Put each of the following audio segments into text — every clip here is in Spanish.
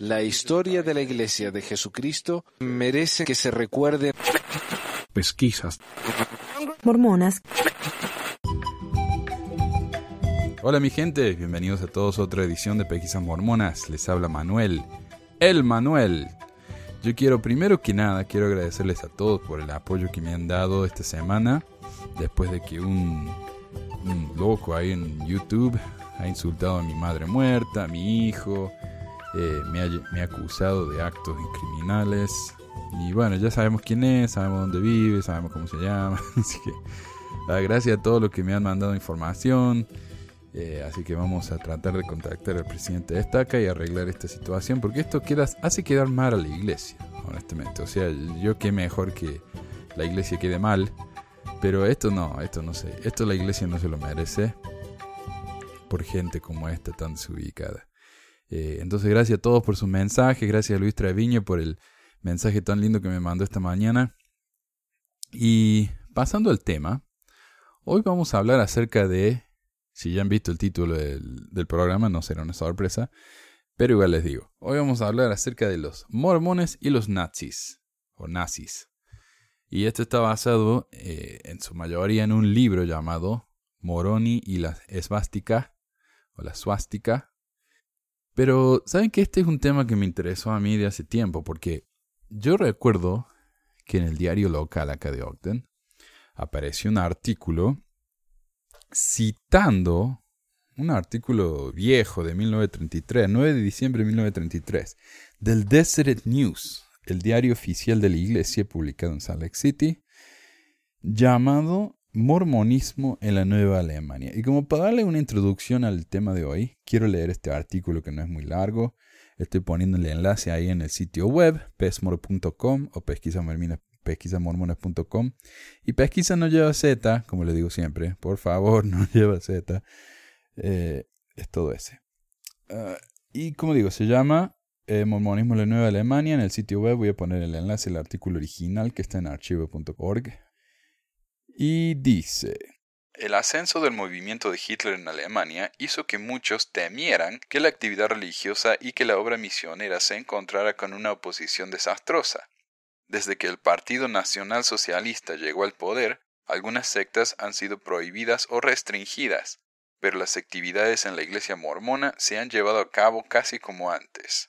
La historia de la Iglesia de Jesucristo merece que se recuerde. Pesquisas. Mormonas. Hola mi gente, bienvenidos a todos a otra edición de Pesquisas Mormonas. Les habla Manuel, el Manuel. Yo quiero primero que nada, quiero agradecerles a todos por el apoyo que me han dado esta semana, después de que un, un loco ahí en YouTube ha insultado a mi madre muerta, a mi hijo, eh, me, ha, me, ha, acusado de actos criminales. Y bueno, ya sabemos quién es, sabemos dónde vive, sabemos cómo se llama. Así que gracias a todos los que me han mandado información. Eh, así que vamos a tratar de contactar al presidente de Estaca y arreglar esta situación, porque esto queda, hace quedar mal a la iglesia, honestamente. O sea, yo qué mejor que la iglesia quede mal, pero esto no, esto no sé, esto la iglesia no se lo merece por gente como esta tan desubicada. Eh, entonces, gracias a todos por su mensaje, gracias a Luis Treviño por el mensaje tan lindo que me mandó esta mañana. Y pasando al tema, hoy vamos a hablar acerca de si ya han visto el título del, del, programa, no será una sorpresa. Pero igual les digo, hoy vamos a hablar acerca de los mormones y los nazis, o nazis. Y esto está basado eh, en su mayoría en un libro llamado Moroni y la esvástica, o la suástica. Pero, ¿saben que este es un tema que me interesó a mí de hace tiempo? Porque yo recuerdo que en el diario local acá de Ogden apareció un artículo citando un artículo viejo de 1933, 9 de diciembre de 1933, del Deseret News, el diario oficial de la iglesia publicado en Salt Lake City, llamado Mormonismo en la Nueva Alemania. Y como para darle una introducción al tema de hoy, quiero leer este artículo que no es muy largo. Estoy poniendo el enlace ahí en el sitio web, pesmor.com o pesquisamormonas.com. Y pesquisa no lleva Z, como le digo siempre. Por favor, no lleva Z. Eh, es todo ese. Uh, y como digo, se llama eh, Mormonismo en la Nueva Alemania. En el sitio web voy a poner el enlace, el artículo original que está en archivo.org. Y dice... El ascenso del movimiento de Hitler en Alemania hizo que muchos temieran que la actividad religiosa y que la obra misionera se encontrara con una oposición desastrosa. Desde que el Partido Nacional Socialista llegó al poder, algunas sectas han sido prohibidas o restringidas, pero las actividades en la iglesia mormona se han llevado a cabo casi como antes.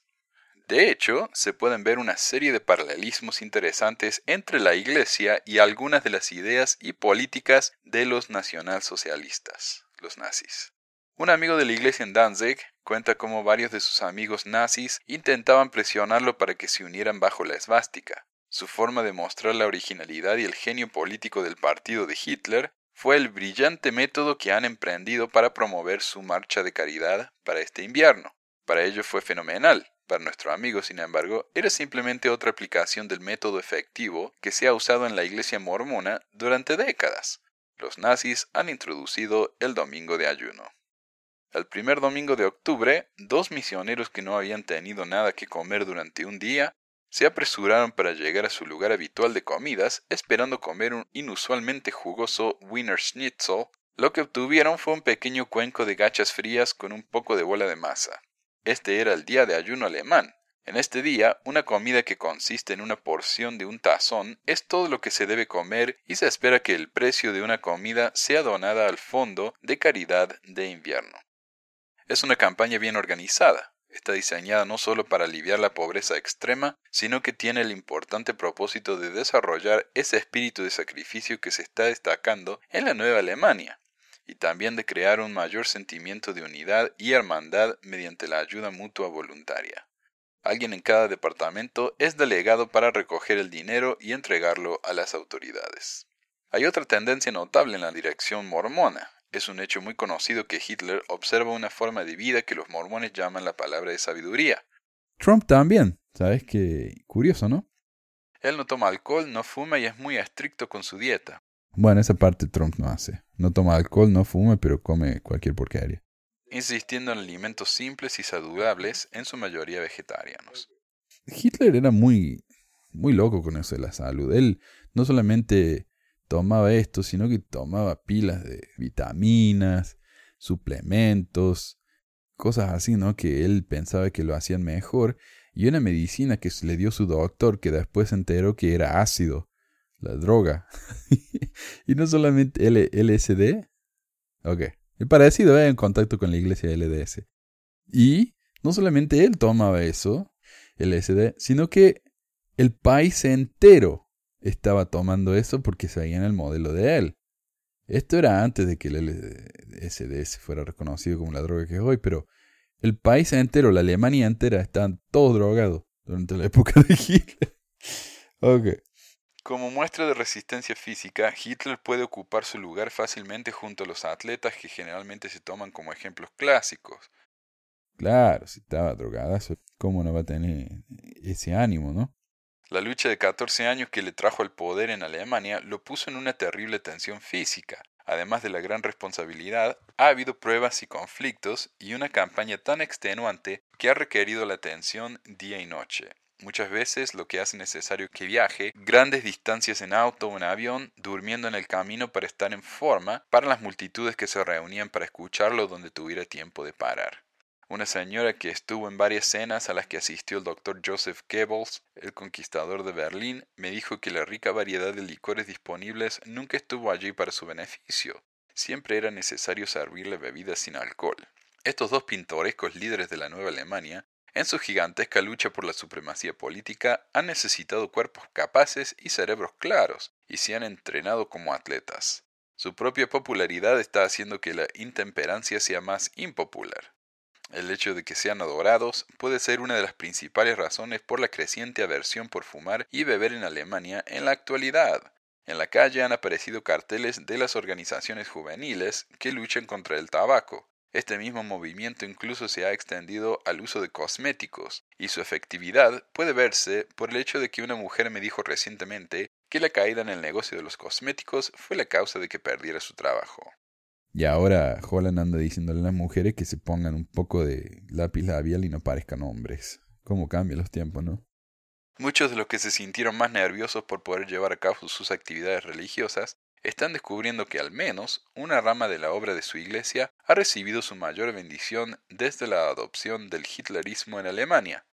De hecho, se pueden ver una serie de paralelismos interesantes entre la iglesia y algunas de las ideas y políticas de los nacionalsocialistas, los nazis. Un amigo de la iglesia en Danzig cuenta cómo varios de sus amigos nazis intentaban presionarlo para que se unieran bajo la esvástica, su forma de mostrar la originalidad y el genio político del partido de Hitler fue el brillante método que han emprendido para promover su marcha de caridad para este invierno. Para ello fue fenomenal. Para nuestro amigo, sin embargo, era simplemente otra aplicación del método efectivo que se ha usado en la iglesia mormona durante décadas. Los nazis han introducido el domingo de ayuno. El primer domingo de octubre, dos misioneros que no habían tenido nada que comer durante un día se apresuraron para llegar a su lugar habitual de comidas, esperando comer un inusualmente jugoso Wiener Schnitzel. Lo que obtuvieron fue un pequeño cuenco de gachas frías con un poco de bola de masa. Este era el día de ayuno alemán. En este día, una comida que consiste en una porción de un tazón es todo lo que se debe comer y se espera que el precio de una comida sea donada al Fondo de Caridad de Invierno. Es una campaña bien organizada. Está diseñada no solo para aliviar la pobreza extrema, sino que tiene el importante propósito de desarrollar ese espíritu de sacrificio que se está destacando en la Nueva Alemania, y también de crear un mayor sentimiento de unidad y hermandad mediante la ayuda mutua voluntaria. Alguien en cada departamento es delegado para recoger el dinero y entregarlo a las autoridades. Hay otra tendencia notable en la dirección mormona, es un hecho muy conocido que Hitler observa una forma de vida que los mormones llaman la palabra de sabiduría. Trump también, ¿sabes qué? Curioso, ¿no? Él no toma alcohol, no fuma y es muy estricto con su dieta. Bueno, esa parte Trump no hace. No toma alcohol, no fuma, pero come cualquier porquería. Insistiendo en alimentos simples y saludables, en su mayoría vegetarianos. Hitler era muy, muy loco con eso de la salud. Él no solamente tomaba esto, sino que tomaba pilas de vitaminas, suplementos, cosas así, ¿no? Que él pensaba que lo hacían mejor. Y una medicina que le dio su doctor que después se enteró que era ácido, la droga. y no solamente LSD. Ok. Es parecido, ¿eh? En contacto con la iglesia LDS. Y no solamente él tomaba eso, LSD, sino que el país entero estaba tomando eso porque seguían el modelo de él. Esto era antes de que el LSD fuera reconocido como la droga que es hoy, pero el país entero, la Alemania entera, estaban todos drogados durante la época de Hitler. ok. Como muestra de resistencia física, Hitler puede ocupar su lugar fácilmente junto a los atletas que generalmente se toman como ejemplos clásicos. Claro, si estaba drogada, ¿cómo no va a tener ese ánimo, no? La lucha de 14 años que le trajo al poder en Alemania lo puso en una terrible tensión física. Además de la gran responsabilidad, ha habido pruebas y conflictos y una campaña tan extenuante que ha requerido la atención día y noche. Muchas veces lo que hace necesario que viaje grandes distancias en auto o en avión, durmiendo en el camino para estar en forma para las multitudes que se reunían para escucharlo donde tuviera tiempo de parar. Una señora que estuvo en varias cenas a las que asistió el doctor Joseph Goebbels, el conquistador de Berlín, me dijo que la rica variedad de licores disponibles nunca estuvo allí para su beneficio. Siempre era necesario servirle bebidas sin alcohol. Estos dos pintorescos líderes de la Nueva Alemania, en su gigantesca lucha por la supremacía política, han necesitado cuerpos capaces y cerebros claros, y se han entrenado como atletas. Su propia popularidad está haciendo que la intemperancia sea más impopular. El hecho de que sean adorados puede ser una de las principales razones por la creciente aversión por fumar y beber en Alemania en la actualidad. En la calle han aparecido carteles de las organizaciones juveniles que luchan contra el tabaco. Este mismo movimiento incluso se ha extendido al uso de cosméticos, y su efectividad puede verse por el hecho de que una mujer me dijo recientemente que la caída en el negocio de los cosméticos fue la causa de que perdiera su trabajo. Y ahora Holland anda diciéndole a las mujeres que se pongan un poco de lápiz labial y no parezcan hombres. ¿Cómo cambian los tiempos, no? Muchos de los que se sintieron más nerviosos por poder llevar a cabo sus actividades religiosas están descubriendo que al menos una rama de la obra de su iglesia ha recibido su mayor bendición desde la adopción del hitlerismo en Alemania.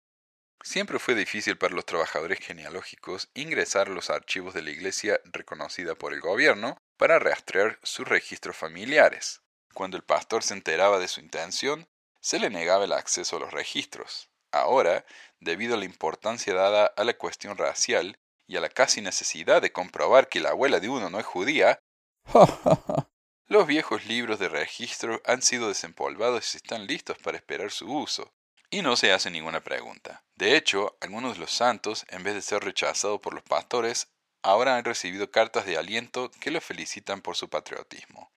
Siempre fue difícil para los trabajadores genealógicos ingresar a los archivos de la iglesia reconocida por el gobierno para rastrear sus registros familiares. Cuando el pastor se enteraba de su intención, se le negaba el acceso a los registros. Ahora, debido a la importancia dada a la cuestión racial y a la casi necesidad de comprobar que la abuela de uno no es judía, los viejos libros de registro han sido desempolvados y están listos para esperar su uso. Y no se hace ninguna pregunta. De hecho, algunos de los santos, en vez de ser rechazados por los pastores, ahora han recibido cartas de aliento que los felicitan por su patriotismo.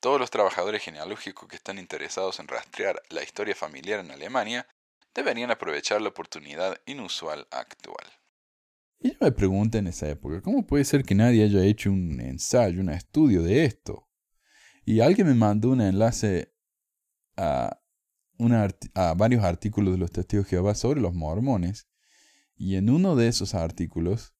Todos los trabajadores genealógicos que están interesados en rastrear la historia familiar en Alemania deberían aprovechar la oportunidad inusual actual. Y yo me pregunto en esa época, ¿cómo puede ser que nadie haya hecho un ensayo, un estudio de esto? Y alguien me mandó un enlace a, a varios artículos de los testigos de Jehová sobre los mormones. Y en uno de esos artículos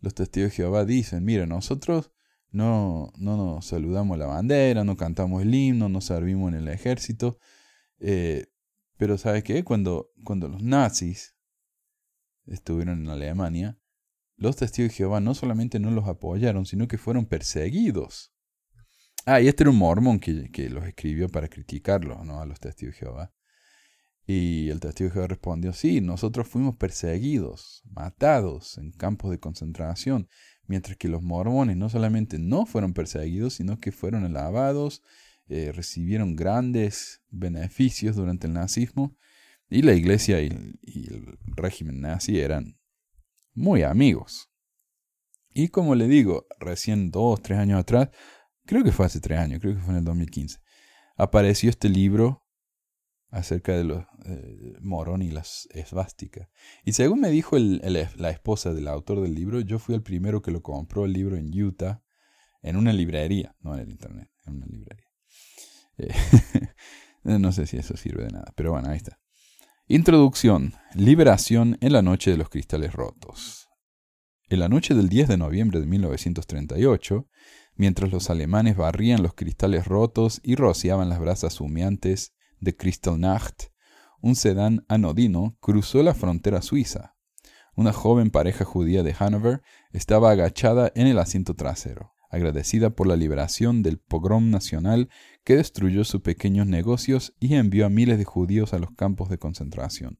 los testigos de Jehová dicen, mira, nosotros no, no nos saludamos la bandera, no cantamos el himno, no servimos en el ejército, eh, pero ¿sabes qué? Cuando, cuando los nazis estuvieron en Alemania, los testigos de Jehová no solamente no los apoyaron, sino que fueron perseguidos. Ah, y este era un mormón que, los escribió para criticarlos, ¿no? A los testigos de Jehová. Y el testigo de Jehová respondió, sí, nosotros fuimos perseguidos, matados en campos de concentración, mientras que los mormones no solamente no fueron perseguidos, sino que fueron alabados, eh, recibieron grandes beneficios durante el nazismo, y la iglesia y, el régimen nazi eran muy amigos. Y como le digo, recién dos, tres años atrás, creo que fue hace tres años, creo que fue en el 2015, apareció este libro acerca de los eh, Morón y las esvásticas. Y según me dijo la esposa del autor del libro, yo fui el primero que lo compró el libro en Utah, en una librería, no en el internet, en una librería. Eh, no sé si eso sirve de nada, pero bueno, ahí está. Introducción. Liberación en la noche de los cristales rotos. En la noche del 10 de noviembre de 1938, mientras los alemanes barrían los cristales rotos y rociaban las brasas humeantes de Kristallnacht, un sedán anodino cruzó la frontera suiza. Una joven pareja judía de Hanover estaba agachada en el asiento trasero, agradecida por la liberación del pogrom nacional que destruyó sus pequeños negocios y envió a miles de judíos a los campos de concentración.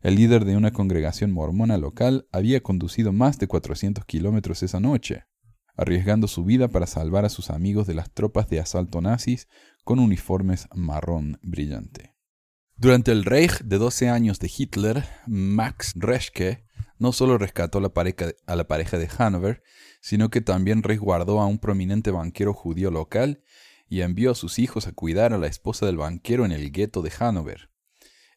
El líder de una congregación mormona local había conducido más de 400 kilómetros esa noche, arriesgando su vida para salvar a sus amigos de las tropas de asalto nazis con uniformes marrón brillante. Durante el Reich de 12 años de Hitler, Max Reschke no solo rescató a la, pareja, de Hanover, sino que también resguardó a un prominente banquero judío local y envió a sus hijos a cuidar a la esposa del banquero en el gueto de Hanover.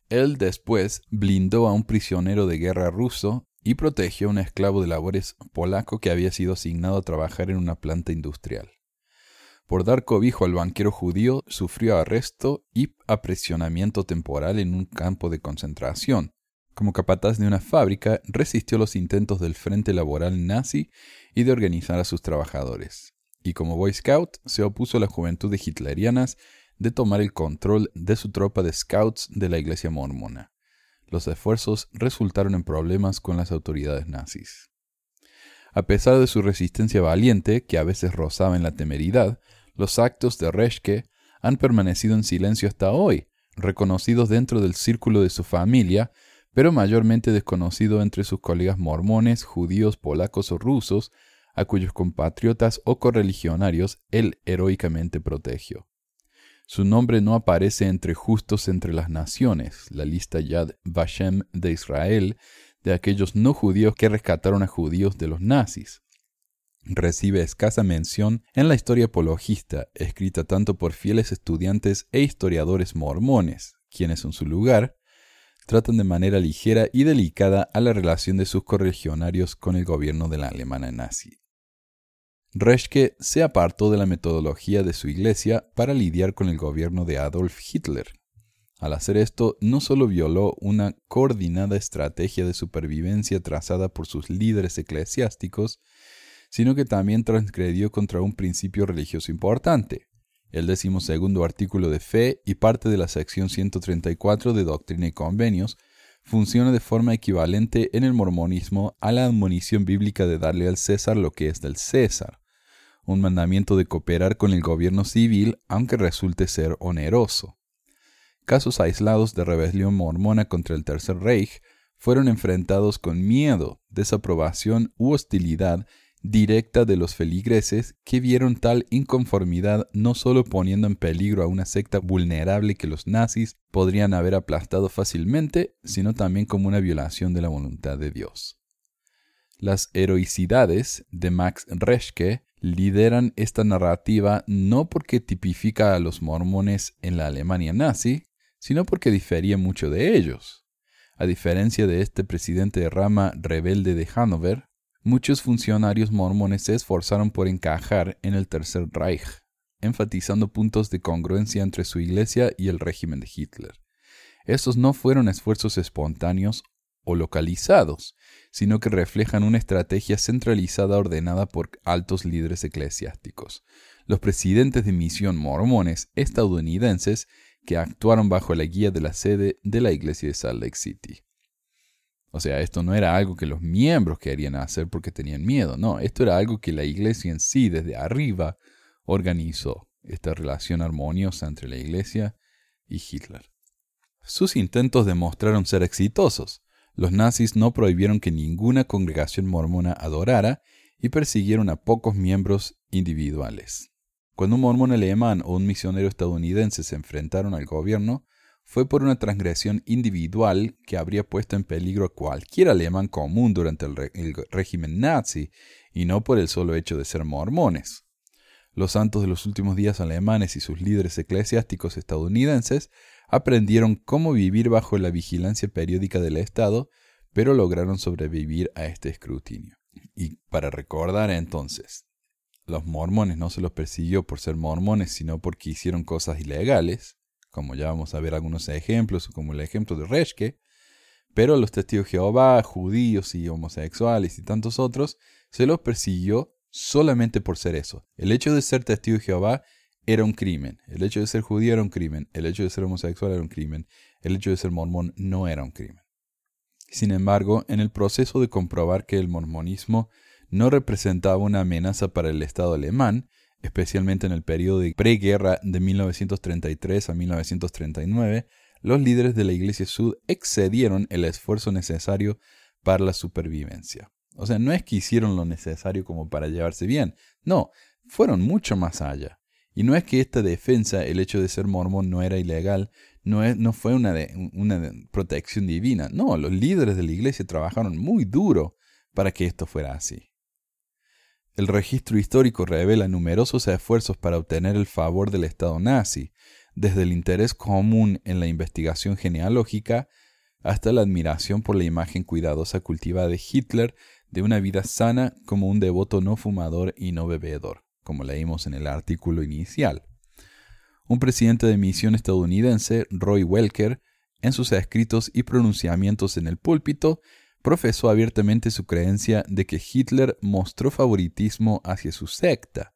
Él después blindó a un prisionero de guerra ruso y protegió a un esclavo de labores polaco que había sido asignado a trabajar en una planta industrial. Por dar cobijo al banquero judío, sufrió arresto y apresionamiento temporal en un campo de concentración. Como capataz de una fábrica, resistió los intentos del Frente Laboral nazi y de organizar a sus trabajadores. Y como Boy Scout, se opuso a la juventud de hitlerianas de tomar el control de su tropa de scouts de la iglesia mormona. Los esfuerzos resultaron en problemas con las autoridades nazis. A pesar de su resistencia valiente, que a veces rozaba en la temeridad, los actos de Reschke han permanecido en silencio hasta hoy, reconocidos dentro del círculo de su familia, pero mayormente desconocido entre sus colegas mormones, judíos, polacos o rusos, a cuyos compatriotas o correligionarios él heroicamente protegió. Su nombre no aparece entre justos entre las naciones, la lista Yad Vashem de Israel, de aquellos no judíos que rescataron a judíos de los nazis. Recibe escasa mención en la historia apologista, escrita tanto por fieles estudiantes e historiadores mormones, quienes en su lugar tratan de manera ligera y delicada a la relación de sus correligionarios con el gobierno de la Alemania nazi. Reschke se apartó de la metodología de su iglesia para lidiar con el gobierno de Adolf Hitler. Al hacer esto, no solo violó una coordinada estrategia de supervivencia trazada por sus líderes eclesiásticos, sino que también transgredió contra un principio religioso importante, el decimosegundo artículo de fe y parte de la sección 134 de Doctrina y Convenios, funciona de forma equivalente en el mormonismo a la admonición bíblica de darle al César lo que es del César, un mandamiento de cooperar con el gobierno civil aunque resulte ser oneroso. Casos aislados de rebelión mormona contra el Tercer Reich fueron enfrentados con miedo, desaprobación u hostilidad directa de los feligreses que vieron tal inconformidad no solo poniendo en peligro a una secta vulnerable que los nazis podrían haber aplastado fácilmente, sino también como una violación de la voluntad de Dios. Las heroicidades de Max Reschke lideran esta narrativa no porque tipifica a los mormones en la Alemania nazi, sino porque difería mucho de ellos. A diferencia de este presidente de rama rebelde de Hannover, muchos funcionarios mormones se esforzaron por encajar en el Tercer Reich, enfatizando puntos de congruencia entre su iglesia y el régimen de Hitler. Estos no fueron esfuerzos espontáneos o localizados, sino que reflejan una estrategia centralizada ordenada por altos líderes eclesiásticos, los presidentes de misión mormones estadounidenses que actuaron bajo la guía de la sede de la iglesia de Salt Lake City. O sea, esto no era algo que los miembros querían hacer porque tenían miedo, no, esto era algo que la iglesia en sí desde arriba organizó, esta relación armoniosa entre la iglesia y Hitler. Sus intentos demostraron ser exitosos, los nazis no prohibieron que ninguna congregación mormona adorara y persiguieron a pocos miembros individuales. Cuando un mormón alemán o un misionero estadounidense se enfrentaron al gobierno, fue por una transgresión individual que habría puesto en peligro a cualquier alemán común durante el, régimen nazi, y no por el solo hecho de ser mormones. Los santos de los últimos días alemanes y sus líderes eclesiásticos estadounidenses aprendieron cómo vivir bajo la vigilancia periódica del Estado, pero lograron sobrevivir a este escrutinio. Y para recordar entonces, los mormones no se los persiguió por ser mormones, sino porque hicieron cosas ilegales, como ya vamos a ver algunos ejemplos, como el ejemplo de Reschke, pero los testigos de Jehová, judíos y homosexuales y tantos otros, se los persiguió solamente por ser eso. El hecho de ser testigo de Jehová era un crimen. El hecho de ser judío era un crimen. El hecho de ser homosexual era un crimen. El hecho de ser mormón no era un crimen. Sin embargo, en el proceso de comprobar que el mormonismo no representaba una amenaza para el Estado alemán, especialmente en el periodo de preguerra de 1933 a 1939, los líderes de la Iglesia Sud excedieron el esfuerzo necesario para la supervivencia. O sea, no es que hicieron lo necesario como para llevarse bien, no, fueron mucho más allá. Y no es que esta defensa, el hecho de ser mormón no era ilegal, no, es, no fue una, una protección divina. No, los líderes de la iglesia trabajaron muy duro para que esto fuera así. El registro histórico revela numerosos esfuerzos para obtener el favor del Estado nazi, desde el interés común en la investigación genealógica hasta la admiración por la imagen cuidadosa cultivada de Hitler de una vida sana como un devoto no fumador y no bebedor, como leímos en el artículo inicial. Un presidente de misión estadounidense, Roy Welker, en sus escritos y pronunciamientos en el púlpito, profesó abiertamente su creencia de que Hitler mostró favoritismo hacia su secta,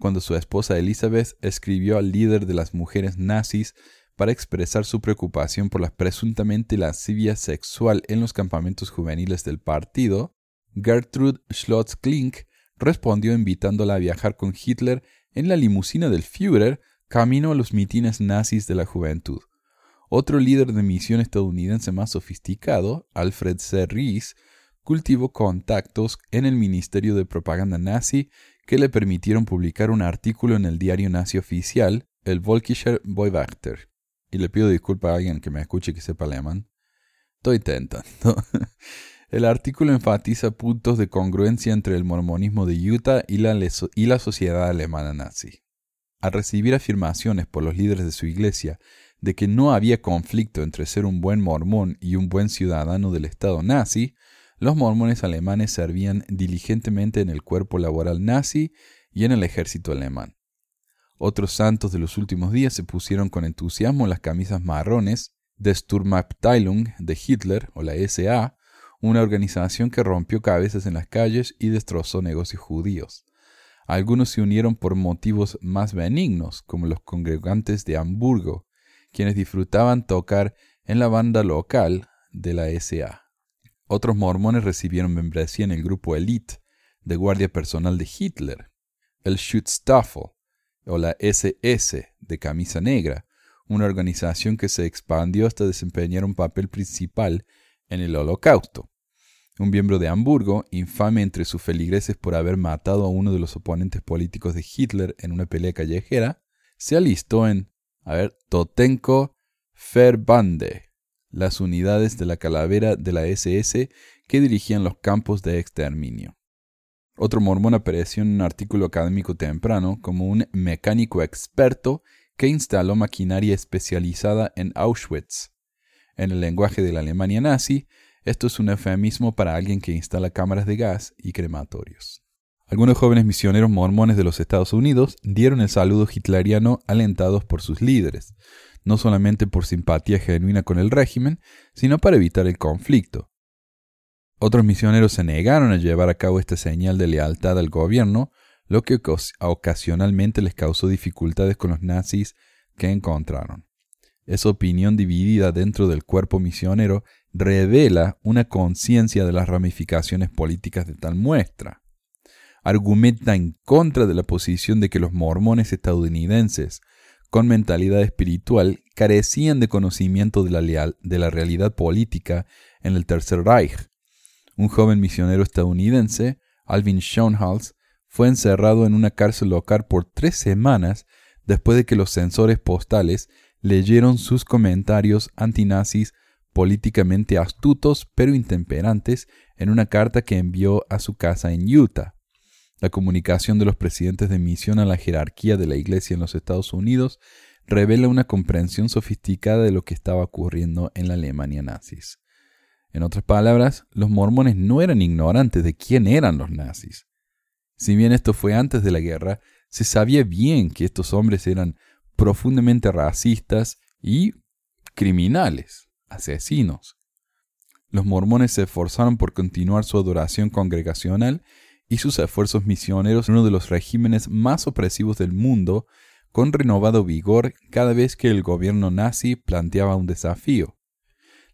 cuando su esposa Elizabeth escribió al líder de las mujeres nazis para expresar su preocupación por la presuntamente lascivia sexual en los campamentos juveniles del partido, Gertrude Schlotz-Klink respondió invitándola a viajar con Hitler en la limusina del Führer camino a los mitines nazis de la juventud. Otro líder de misión estadounidense más sofisticado, Alfred C. Ries, cultivó contactos en el Ministerio de Propaganda nazi que le permitieron publicar un artículo en el diario nazi oficial, el Volkischer Beobachter. Y le pido disculpas a alguien que me escuche que sepa alemán. Estoy intentando. El artículo enfatiza puntos de congruencia entre el mormonismo de Utah y la sociedad alemana nazi. Al recibir afirmaciones por los líderes de su iglesia de que no había conflicto entre ser un buen mormón y un buen ciudadano del Estado nazi, los mormones alemanes servían diligentemente en el cuerpo laboral nazi y en el ejército alemán. Otros santos de los últimos días se pusieron con entusiasmo las camisas marrones de Sturmabteilung de Hitler o la SA, una organización que rompió cabezas en las calles y destrozó negocios judíos. Algunos se unieron por motivos más benignos, como los congregantes de Hamburgo, quienes disfrutaban tocar en la banda local de la SA. Otros mormones recibieron membresía en el grupo Elite de guardia personal de Hitler, el Schutzstaffel o la SS de camisa negra, una organización que se expandió hasta desempeñar un papel principal en el Holocausto. Un miembro de Hamburgo, infame entre sus feligreses por haber matado a uno de los oponentes políticos de Hitler en una pelea callejera, se alistó en a ver, Totenko Verbande, las unidades de la calavera de la SS que dirigían los campos de exterminio. Otro mormón apareció en un artículo académico temprano como un mecánico experto que instaló maquinaria especializada en Auschwitz. En el lenguaje de la Alemania nazi, esto es un eufemismo para alguien que instala cámaras de gas y crematorios. Algunos jóvenes misioneros mormones de los Estados Unidos dieron el saludo hitleriano alentados por sus líderes, no solamente por simpatía genuina con el régimen, sino para evitar el conflicto. Otros misioneros se negaron a llevar a cabo esta señal de lealtad al gobierno, lo que ocasionalmente les causó dificultades con los nazis que encontraron. Esa opinión dividida dentro del cuerpo misionero revela una conciencia de las ramificaciones políticas de tal muestra argumenta en contra de la posición de que los mormones estadounidenses con mentalidad espiritual carecían de conocimiento de la, realidad política en el Tercer Reich. Un joven misionero estadounidense, Alvin Schoenhals, fue encerrado en una cárcel local por tres semanas después de que los censores postales leyeron sus comentarios antinazis políticamente astutos pero intemperantes en una carta que envió a su casa en Utah. La comunicación de los presidentes de misión a la jerarquía de la Iglesia en los Estados Unidos revela una comprensión sofisticada de lo que estaba ocurriendo en la Alemania nazis. En otras palabras, los mormones no eran ignorantes de quién eran los nazis. Si bien esto fue antes de la guerra, se sabía bien que estos hombres eran profundamente racistas y criminales, asesinos. Los mormones se esforzaron por continuar su adoración congregacional y sus esfuerzos misioneros en uno de los regímenes más opresivos del mundo con renovado vigor cada vez que el gobierno nazi planteaba un desafío.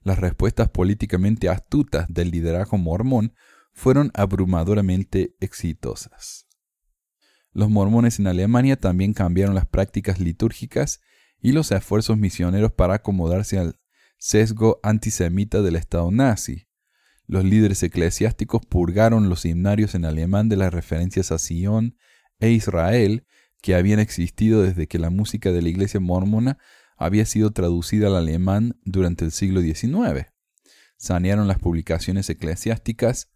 Las respuestas políticamente astutas del liderazgo mormón fueron abrumadoramente exitosas. Los mormones en Alemania también cambiaron las prácticas litúrgicas y los esfuerzos misioneros para acomodarse al sesgo antisemita del Estado nazi. Los líderes eclesiásticos purgaron los himnarios en alemán de las referencias a Sion e Israel que habían existido desde que la música de la iglesia mormona había sido traducida al alemán durante el siglo XIX. Sanearon las publicaciones eclesiásticas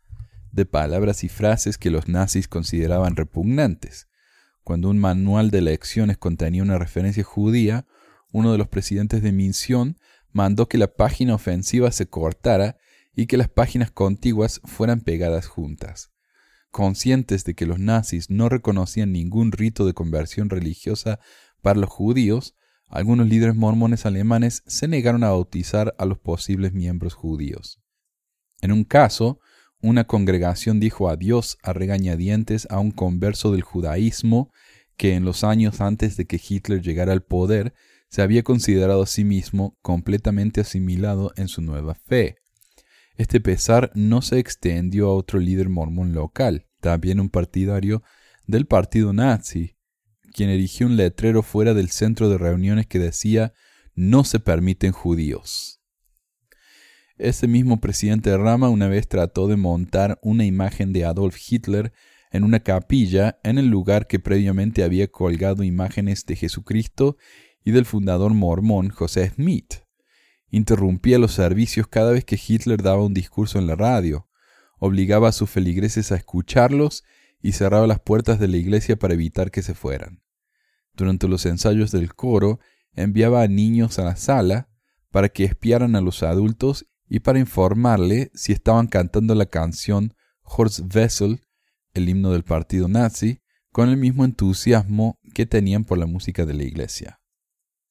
de palabras y frases que los nazis consideraban repugnantes. Cuando un manual de lecciones contenía una referencia judía, uno de los presidentes de Misión mandó que la página ofensiva se cortara y que las páginas contiguas fueran pegadas juntas. Conscientes de que los nazis no reconocían ningún rito de conversión religiosa para los judíos, algunos líderes mormones alemanes se negaron a bautizar a los posibles miembros judíos. En un caso, una congregación dijo adiós a regañadientes a un converso del judaísmo que en los años antes de que Hitler llegara al poder se había considerado a sí mismo completamente asimilado en su nueva fe. Este pesar no se extendió a otro líder mormón local, también un partidario del partido nazi, quien erigió un letrero fuera del centro de reuniones que decía no se permiten judíos. Ese mismo presidente Rama una vez trató de montar una imagen de Adolf Hitler en una capilla en el lugar que previamente había colgado imágenes de Jesucristo y del fundador mormón José Smith. Interrumpía los servicios cada vez que Hitler daba un discurso en la radio, obligaba a sus feligreses a escucharlos y cerraba las puertas de la iglesia para evitar que se fueran. Durante los ensayos del coro, enviaba a niños a la sala para que espiaran a los adultos y para informarle si estaban cantando la canción Horst Wessel, el himno del partido nazi, con el mismo entusiasmo que tenían por la música de la iglesia.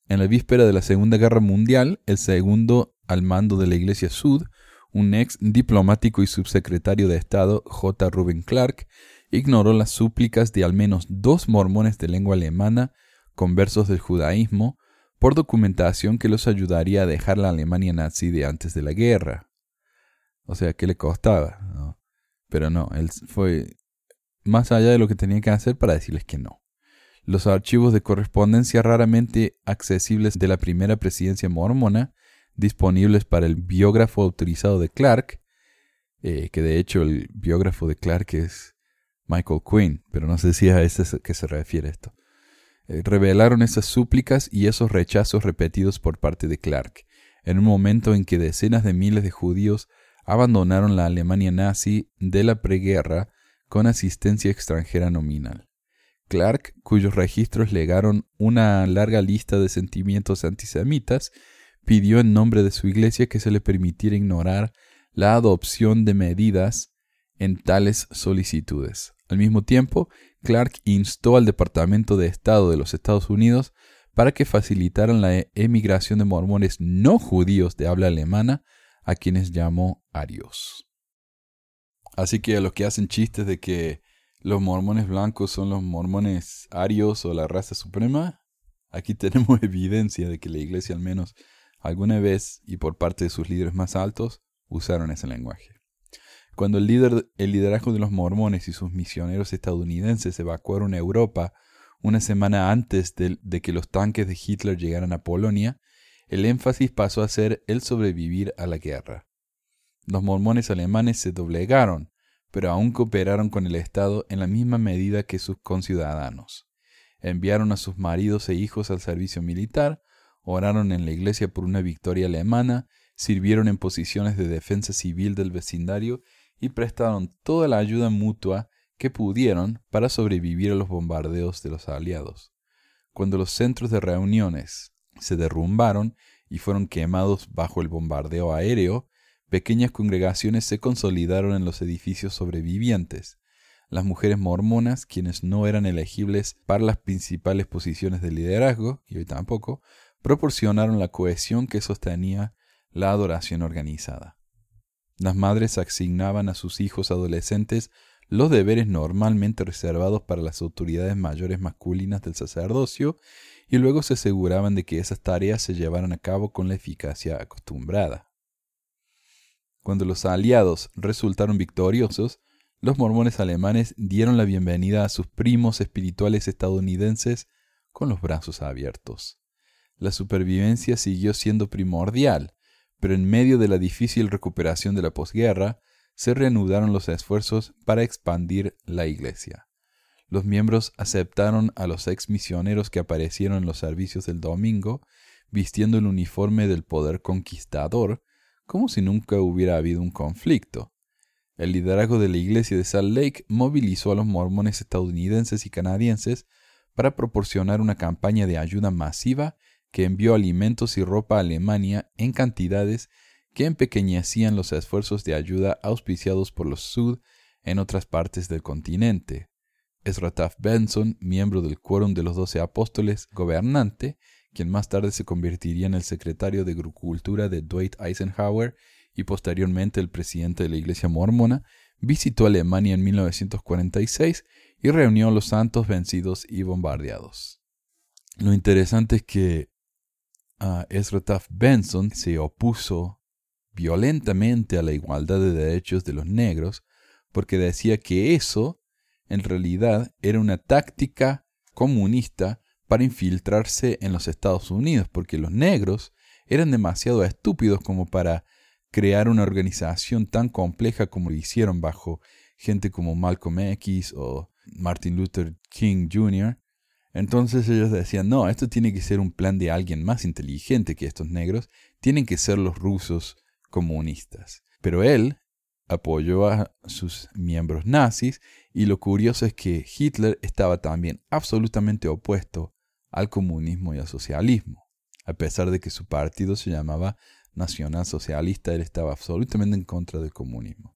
En la víspera de la Segunda Guerra Mundial, el segundo al mando de la Iglesia Sud, un ex diplomático y subsecretario de Estado, J. Ruben Clark, ignoró las súplicas de al menos dos mormones de lengua alemana, conversos del judaísmo, por documentación que los ayudaría a dejar la Alemania nazi de antes de la guerra. O sea, ¿qué le costaba? Pero no, él fue más allá de lo que tenía que hacer para decirles que no. Los archivos de correspondencia raramente accesibles de la primera presidencia mormona, disponibles para el biógrafo autorizado de Clark, eh, que de hecho el biógrafo de Clark es Michael Quinn, pero no sé si a ese es a que se refiere esto. Eh, revelaron esas súplicas y esos rechazos repetidos por parte de Clark, en un momento en que decenas de miles de judíos abandonaron la Alemania nazi de la preguerra con asistencia extranjera nominal. Clark, cuyos registros legaron una larga lista de sentimientos antisemitas, pidió en nombre de su iglesia que se le permitiera ignorar la adopción de medidas en tales solicitudes. Al mismo tiempo, Clark instó al Departamento de Estado de los Estados Unidos para que facilitaran la emigración de mormones no judíos de habla alemana, a quienes llamó arios. Así que a los que hacen chistes de que los mormones blancos son los mormones arios o la raza suprema, aquí tenemos evidencia de que la iglesia al menos alguna vez y por parte de sus líderes más altos usaron ese lenguaje. Cuando el, liderazgo de los mormones y sus misioneros estadounidenses evacuaron a Europa una semana antes de, de que los tanques de Hitler llegaran a Polonia, el énfasis pasó a ser el sobrevivir a la guerra. Los mormones alemanes se doblegaron pero aún cooperaron con el Estado en la misma medida que sus conciudadanos. Enviaron a sus maridos e hijos al servicio militar, oraron en la iglesia por una victoria alemana, sirvieron en posiciones de defensa civil del vecindario y prestaron toda la ayuda mutua que pudieron para sobrevivir a los bombardeos de los aliados. Cuando los centros de reuniones se derrumbaron y fueron quemados bajo el bombardeo aéreo, pequeñas congregaciones se consolidaron en los edificios sobrevivientes. Las mujeres mormonas, quienes no eran elegibles para las principales posiciones de liderazgo, y hoy tampoco, proporcionaron la cohesión que sostenía la adoración organizada. Las madres asignaban a sus hijos adolescentes los deberes normalmente reservados para las autoridades mayores masculinas del sacerdocio y luego se aseguraban de que esas tareas se llevaran a cabo con la eficacia acostumbrada. Cuando los aliados resultaron victoriosos, los mormones alemanes dieron la bienvenida a sus primos espirituales estadounidenses con los brazos abiertos. La supervivencia siguió siendo primordial, pero en medio de la difícil recuperación de la posguerra, se reanudaron los esfuerzos para expandir la iglesia. Los miembros aceptaron a los ex misioneros que aparecieron en los servicios del domingo, vistiendo el uniforme del poder conquistador, como si nunca hubiera habido un conflicto. El liderazgo de la iglesia de Salt Lake movilizó a los mormones estadounidenses y canadienses para proporcionar una campaña de ayuda masiva que envió alimentos y ropa a Alemania en cantidades que empequeñecían los esfuerzos de ayuda auspiciados por los Sud en otras partes del continente. Ezra Benson, miembro del Quórum de los Doce Apóstoles, gobernante, quien más tarde se convertiría en el secretario de Agricultura de Dwight Eisenhower y posteriormente el presidente de la Iglesia Mormona, visitó Alemania en 1946 y reunió a los santos vencidos y bombardeados. Lo interesante es que uh, Ezra Taft Benson se opuso violentamente a la igualdad de derechos de los negros porque decía que eso en realidad era una táctica comunista para infiltrarse en los Estados Unidos, porque los negros eran demasiado estúpidos como para crear una organización tan compleja como lo hicieron bajo gente como Malcolm X o Martin Luther King Jr. Entonces ellos decían, no, esto tiene que ser un plan de alguien más inteligente que estos negros, tienen que ser los rusos comunistas. Pero él apoyó a sus miembros nazis y lo curioso es que Hitler estaba también absolutamente opuesto al comunismo y al socialismo. A pesar de que su partido se llamaba Nacional Socialista, él estaba absolutamente en contra del comunismo.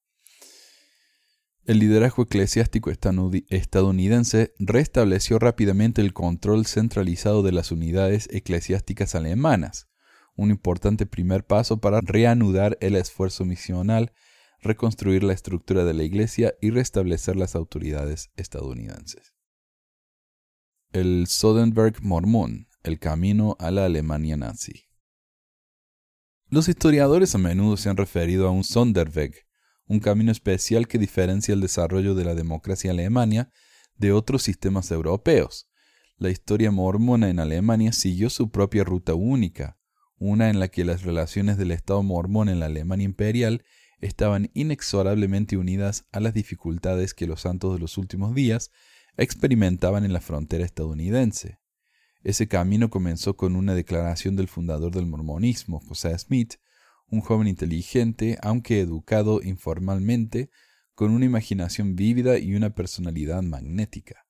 El liderazgo eclesiástico estadounidense restableció rápidamente el control centralizado de las unidades eclesiásticas alemanas, un importante primer paso para reanudar el esfuerzo misional, reconstruir la estructura de la Iglesia y restablecer las autoridades estadounidenses. El Soderberg Mormón, el camino a la Alemania nazi. Los historiadores a menudo se han referido a un Sonderweg, un camino especial que diferencia el desarrollo de la democracia alemania de otros sistemas europeos. La historia mormona en Alemania siguió su propia ruta única, una en la que las relaciones del Estado mormón en la Alemania imperial estaban inexorablemente unidas a las dificultades que los santos de los últimos días experimentaban en la frontera estadounidense. Ese camino comenzó con una declaración del fundador del mormonismo, José Smith, un joven inteligente, aunque educado informalmente, con una imaginación vívida y una personalidad magnética.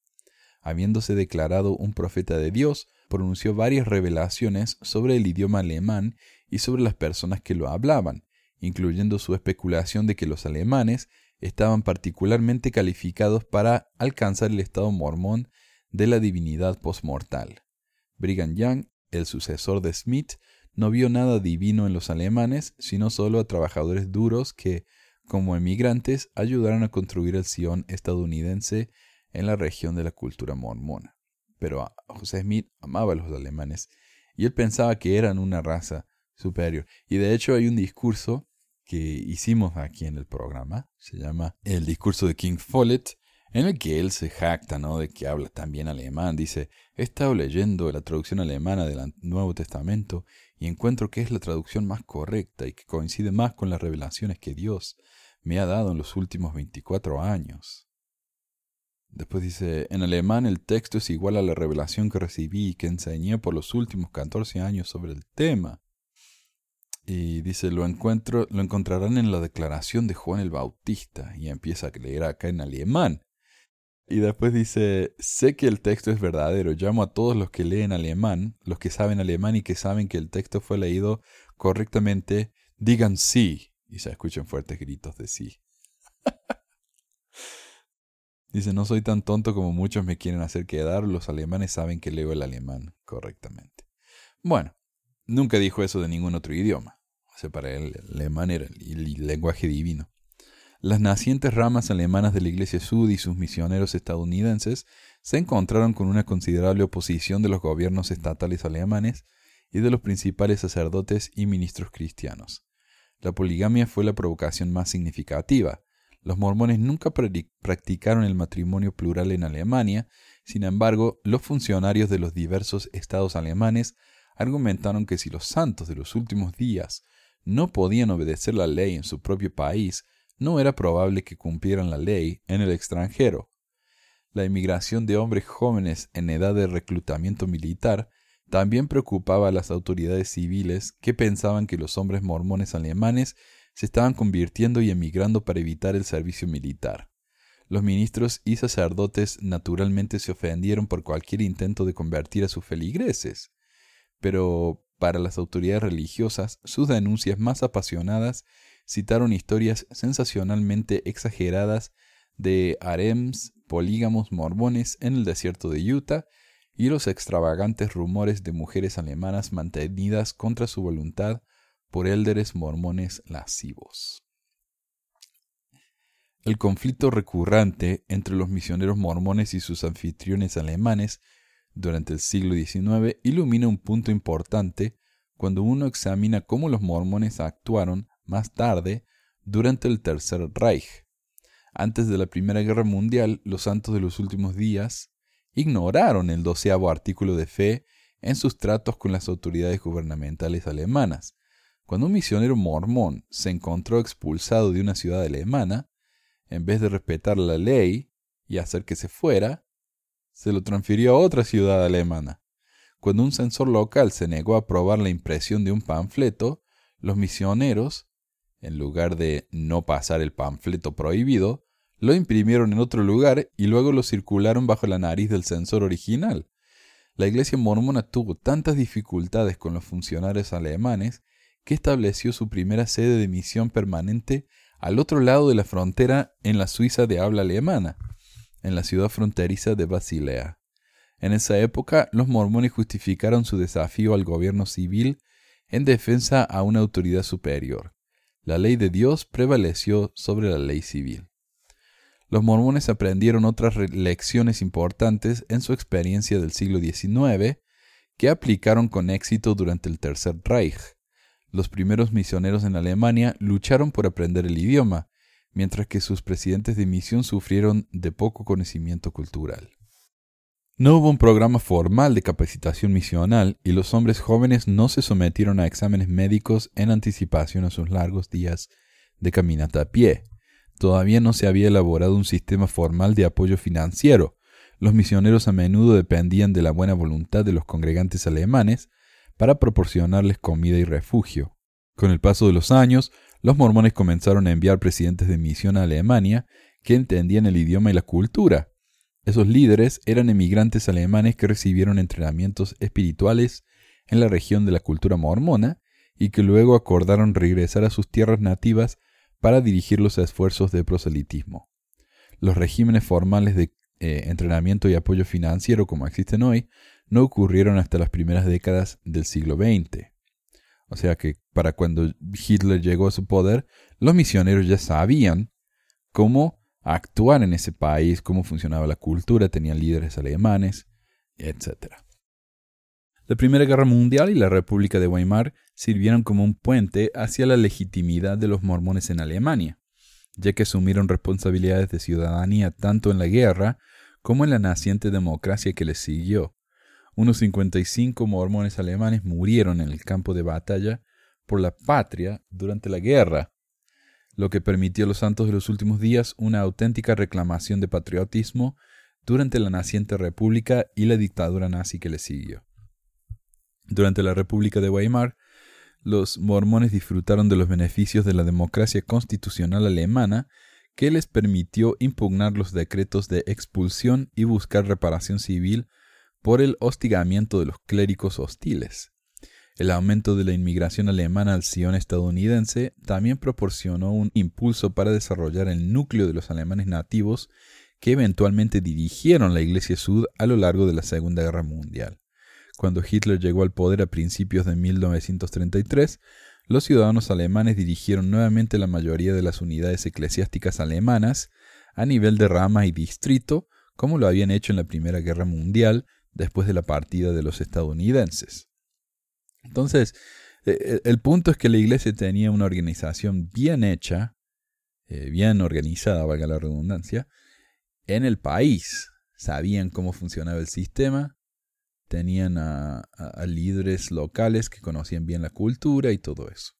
Habiéndose declarado un profeta de Dios, pronunció varias revelaciones sobre el idioma alemán y sobre las personas que lo hablaban, incluyendo su especulación de que los alemanes estaban particularmente calificados para alcanzar el estado mormón de la divinidad postmortal. Brigham Young, el sucesor de Smith, no vio nada divino en los alemanes, sino solo a trabajadores duros que, como emigrantes, ayudaron a construir el Sion estadounidense en la región de la cultura mormona. Pero José Smith amaba a los alemanes y él pensaba que eran una raza superior. Y de hecho hay un discurso que hicimos aquí en el programa, se llama El discurso de King Follett, en el que él se jacta, ¿no? De que habla también alemán. Dice, he estado leyendo la traducción alemana del Nuevo Testamento y encuentro que es la traducción más correcta y que coincide más con las revelaciones que Dios me ha dado en los últimos 24 años. Después dice, en alemán el texto es igual a la revelación que recibí y que enseñé por los últimos 14 años sobre el tema. Y dice, lo, encuentro, lo encontrarán en la declaración de Juan el Bautista. Y empieza a leer acá en alemán. Y después dice, sé que el texto es verdadero, llamo a todos los que leen alemán, los que saben alemán y que saben que el texto fue leído correctamente, digan sí. Y se escuchan fuertes gritos de sí. dice, no soy tan tonto como muchos me quieren hacer quedar, los alemanes saben que leo el alemán correctamente. Bueno, nunca dijo eso de ningún otro idioma. O sea, para él el alemán era el lenguaje divino. Las nacientes ramas alemanas de la Iglesia Sud y sus misioneros estadounidenses se encontraron con una considerable oposición de los gobiernos estatales alemanes y de los principales sacerdotes y ministros cristianos. La poligamia fue la provocación más significativa. Los mormones nunca practicaron el matrimonio plural en Alemania, sin embargo, los funcionarios de los diversos estados alemanes argumentaron que si los santos de los últimos días no podían obedecer la ley en su propio país, no era probable que cumplieran la ley en el extranjero. La inmigración de hombres jóvenes en edad de reclutamiento militar también preocupaba a las autoridades civiles que pensaban que los hombres mormones alemanes se estaban convirtiendo y emigrando para evitar el servicio militar. Los ministros y sacerdotes naturalmente se ofendieron por cualquier intento de convertir a sus feligreses, pero para las autoridades religiosas sus denuncias más apasionadas citaron historias sensacionalmente exageradas de harems polígamos mormones en el desierto de Utah y los extravagantes rumores de mujeres alemanas mantenidas contra su voluntad por élderes mormones lascivos. El conflicto recurrente entre los misioneros mormones y sus anfitriones alemanes durante el siglo XIX ilumina un punto importante cuando uno examina cómo los mormones actuaron más tarde durante el Tercer Reich. Antes de la Primera Guerra Mundial, los santos de los últimos días ignoraron el doceavo artículo de fe en sus tratos con las autoridades gubernamentales alemanas. Cuando un misionero mormón se encontró expulsado de una ciudad alemana, en vez de respetar la ley y hacer que se fuera, se lo transfirió a otra ciudad alemana. Cuando un censor local se negó a aprobar la impresión de un panfleto, los misioneros, en lugar de no pasar el panfleto prohibido, lo imprimieron en otro lugar y luego lo circularon bajo la nariz del censor original. La iglesia mormona tuvo tantas dificultades con los funcionarios alemanes que estableció su primera sede de misión permanente al otro lado de la frontera en la Suiza de habla alemana, en la ciudad fronteriza de Basilea. En esa época, los mormones justificaron su desafío al gobierno civil en defensa a una autoridad superior. La ley de Dios prevaleció sobre la ley civil los mormones aprendieron otras lecciones importantes en su experiencia del siglo XIX que aplicaron con éxito durante el Tercer Reich. Los primeros misioneros en Alemania lucharon por aprender el idioma, mientras que sus presidentes de misión sufrieron de poco conocimiento cultural. No hubo un programa formal de capacitación misional y los hombres jóvenes no se sometieron a exámenes médicos en anticipación a sus largos días de caminata a pie. Todavía no se había elaborado un sistema formal de apoyo financiero. Los misioneros a menudo dependían de la buena voluntad de los congregantes alemanes para proporcionarles comida y refugio. Con el paso de los años, los mormones comenzaron a enviar presidentes de misión a Alemania que entendían el idioma y la cultura. Esos líderes eran emigrantes alemanes que recibieron entrenamientos espirituales en la región de la cultura mormona y que luego acordaron regresar a sus tierras nativas para dirigir los esfuerzos de proselitismo. Los regímenes formales de eh, entrenamiento y apoyo financiero como existen hoy no ocurrieron hasta las primeras décadas del siglo XX. O sea que para cuando Hitler llegó a su poder, los misioneros ya sabían cómo actuar en ese país, cómo funcionaba la cultura, tenían líderes alemanes, etc. La Primera Guerra Mundial y la República de Weimar sirvieron como un puente hacia la legitimidad de los mormones en Alemania, ya que asumieron responsabilidades de ciudadanía tanto en la guerra como en la naciente democracia que les siguió. Unos 55 mormones alemanes murieron en el campo de batalla por la patria durante la guerra, lo que permitió a los santos de los últimos días una auténtica reclamación de patriotismo durante la naciente república y la dictadura nazi que les siguió. Durante la República de Weimar, los mormones disfrutaron de los beneficios de la democracia constitucional alemana que les permitió impugnar los decretos de expulsión y buscar reparación civil por el hostigamiento de los clérigos hostiles. El aumento de la inmigración alemana al Sion estadounidense también proporcionó un impulso para desarrollar el núcleo de los alemanes nativos que eventualmente dirigieron la Iglesia Sud a lo largo de la Segunda Guerra Mundial. Cuando Hitler llegó al poder a principios de 1933, los ciudadanos alemanes dirigieron nuevamente la mayoría de las unidades eclesiásticas alemanas a nivel de rama y distrito, como lo habían hecho en la Primera Guerra Mundial después de la partida de los estadounidenses. Entonces, e, e, el punto es que la iglesia tenía una organización bien hecha, eh, bien organizada, valga la redundancia, en el país. Sabían cómo funcionaba el sistema, tenían a, líderes locales que conocían bien la cultura y todo eso.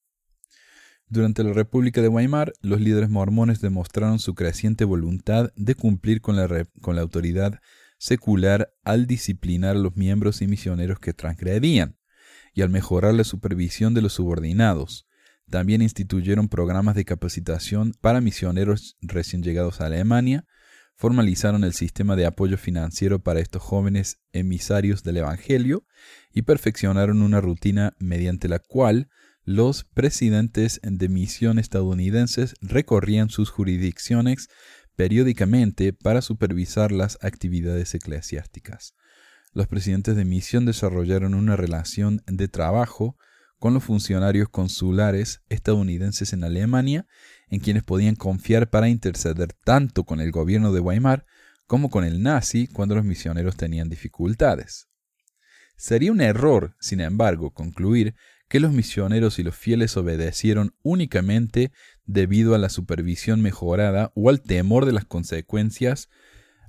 Durante la República de Weimar, los líderes mormones demostraron su creciente voluntad de cumplir con la, con la autoridad secular al disciplinar a los miembros y misioneros que transgredían y al mejorar la supervisión de los subordinados. También instituyeron programas de capacitación para misioneros recién llegados a Alemania, formalizaron el sistema de apoyo financiero para estos jóvenes emisarios del Evangelio y perfeccionaron una rutina mediante la cual los presidentes de misión estadounidenses recorrían sus jurisdicciones periódicamente para supervisar las actividades eclesiásticas. Los presidentes de misión desarrollaron una relación de trabajo con los funcionarios consulares estadounidenses en Alemania, en quienes podían confiar para interceder tanto con el gobierno de Weimar como con el nazi cuando los misioneros tenían dificultades. Sería un error, sin embargo, concluir que los misioneros y los fieles obedecieron únicamente debido a la supervisión mejorada o al temor de las consecuencias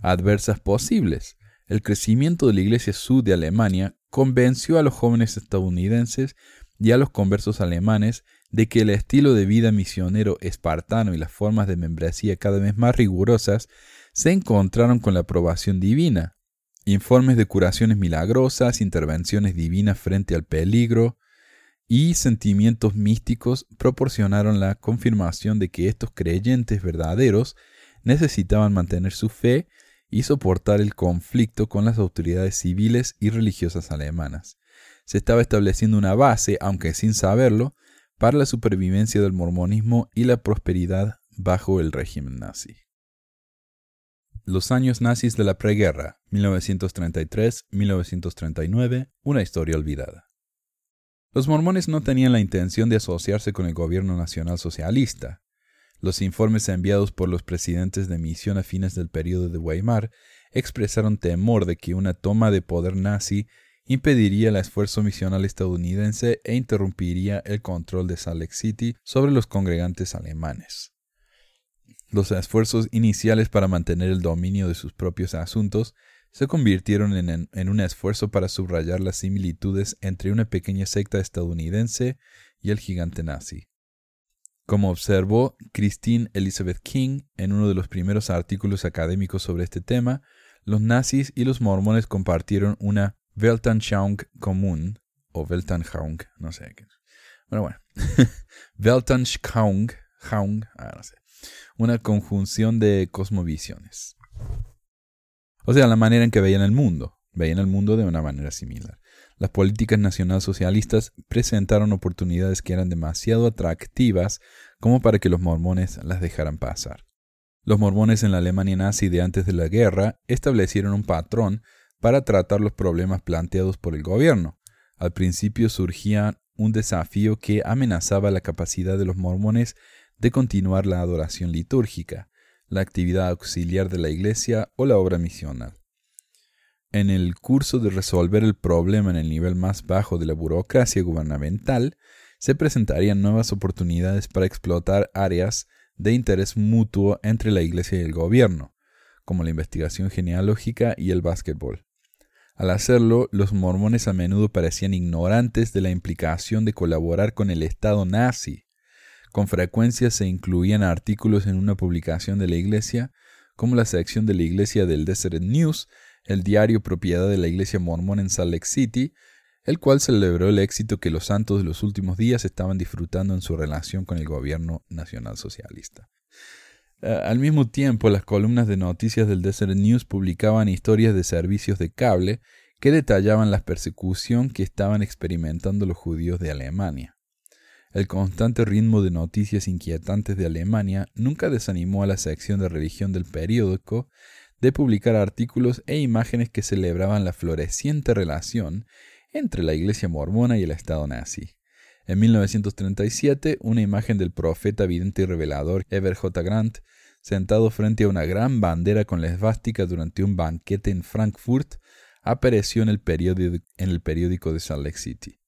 adversas posibles. El crecimiento de la Iglesia Sud de Alemania convenció a los jóvenes estadounidenses y a los conversos alemanes de que el estilo de vida misionero espartano y las formas de membresía cada vez más rigurosas se encontraron con la aprobación divina. Informes de curaciones milagrosas, intervenciones divinas frente al peligro y sentimientos místicos proporcionaron la confirmación de que estos creyentes verdaderos necesitaban mantener su fe y soportar el conflicto con las autoridades civiles y religiosas alemanas se estaba estableciendo una base, aunque sin saberlo, para la supervivencia del mormonismo y la prosperidad bajo el régimen nazi. Los años nazis de la preguerra, 1933-1939, una historia olvidada. Los mormones no tenían la intención de asociarse con el gobierno nacional socialista. Los informes enviados por los presidentes de misión a fines del periodo de Weimar expresaron temor de que una toma de poder nazi impediría el esfuerzo misional estadounidense e interrumpiría el control de Salt Lake City sobre los congregantes alemanes. Los esfuerzos iniciales para mantener el dominio de sus propios asuntos se convirtieron en, un esfuerzo para subrayar las similitudes entre una pequeña secta estadounidense y el gigante nazi. Como observó Christine Elizabeth King en uno de los primeros artículos académicos sobre este tema, los nazis y los mormones compartieron una Weltanschauung común, o Weltanschauung, no sé qué. Bueno, bueno. Weltanschauung, ah, no sé. Una conjunción de cosmovisiones. O sea, la manera en que veían el mundo. Veían el mundo de una manera similar. Las políticas nacionalsocialistas presentaron oportunidades que eran demasiado atractivas como para que los mormones las dejaran pasar. Los mormones en la Alemania nazi de antes de la guerra establecieron un patrón para tratar los problemas planteados por el gobierno. Al principio surgía un desafío que amenazaba la capacidad de los mormones de continuar la adoración litúrgica, la actividad auxiliar de la Iglesia o la obra misional. En el curso de resolver el problema en el nivel más bajo de la burocracia gubernamental, se presentarían nuevas oportunidades para explotar áreas de interés mutuo entre la Iglesia y el gobierno, como la investigación genealógica y el básquetbol. Al hacerlo, los mormones a menudo parecían ignorantes de la implicación de colaborar con el Estado nazi. Con frecuencia se incluían artículos en una publicación de la Iglesia, como la sección de la Iglesia del Desert News, el diario propiedad de la Iglesia mormona en Salt Lake City, el cual celebró el éxito que los santos de los últimos días estaban disfrutando en su relación con el gobierno nacional socialista. Eh, al mismo tiempo, las columnas de noticias del Desert News publicaban historias de servicios de cable que detallaban la persecución que estaban experimentando los judíos de Alemania. El constante ritmo de noticias inquietantes de Alemania nunca desanimó a la sección de religión del periódico de publicar artículos e imágenes que celebraban la floreciente relación entre la Iglesia mormona y el Estado nazi. En 1937, una imagen del profeta vidente y revelador Ever J. Grant, sentado frente a una gran bandera con la esvástica durante un banquete en Frankfurt, apareció en el, periódico, en el periódico de Salt Lake City.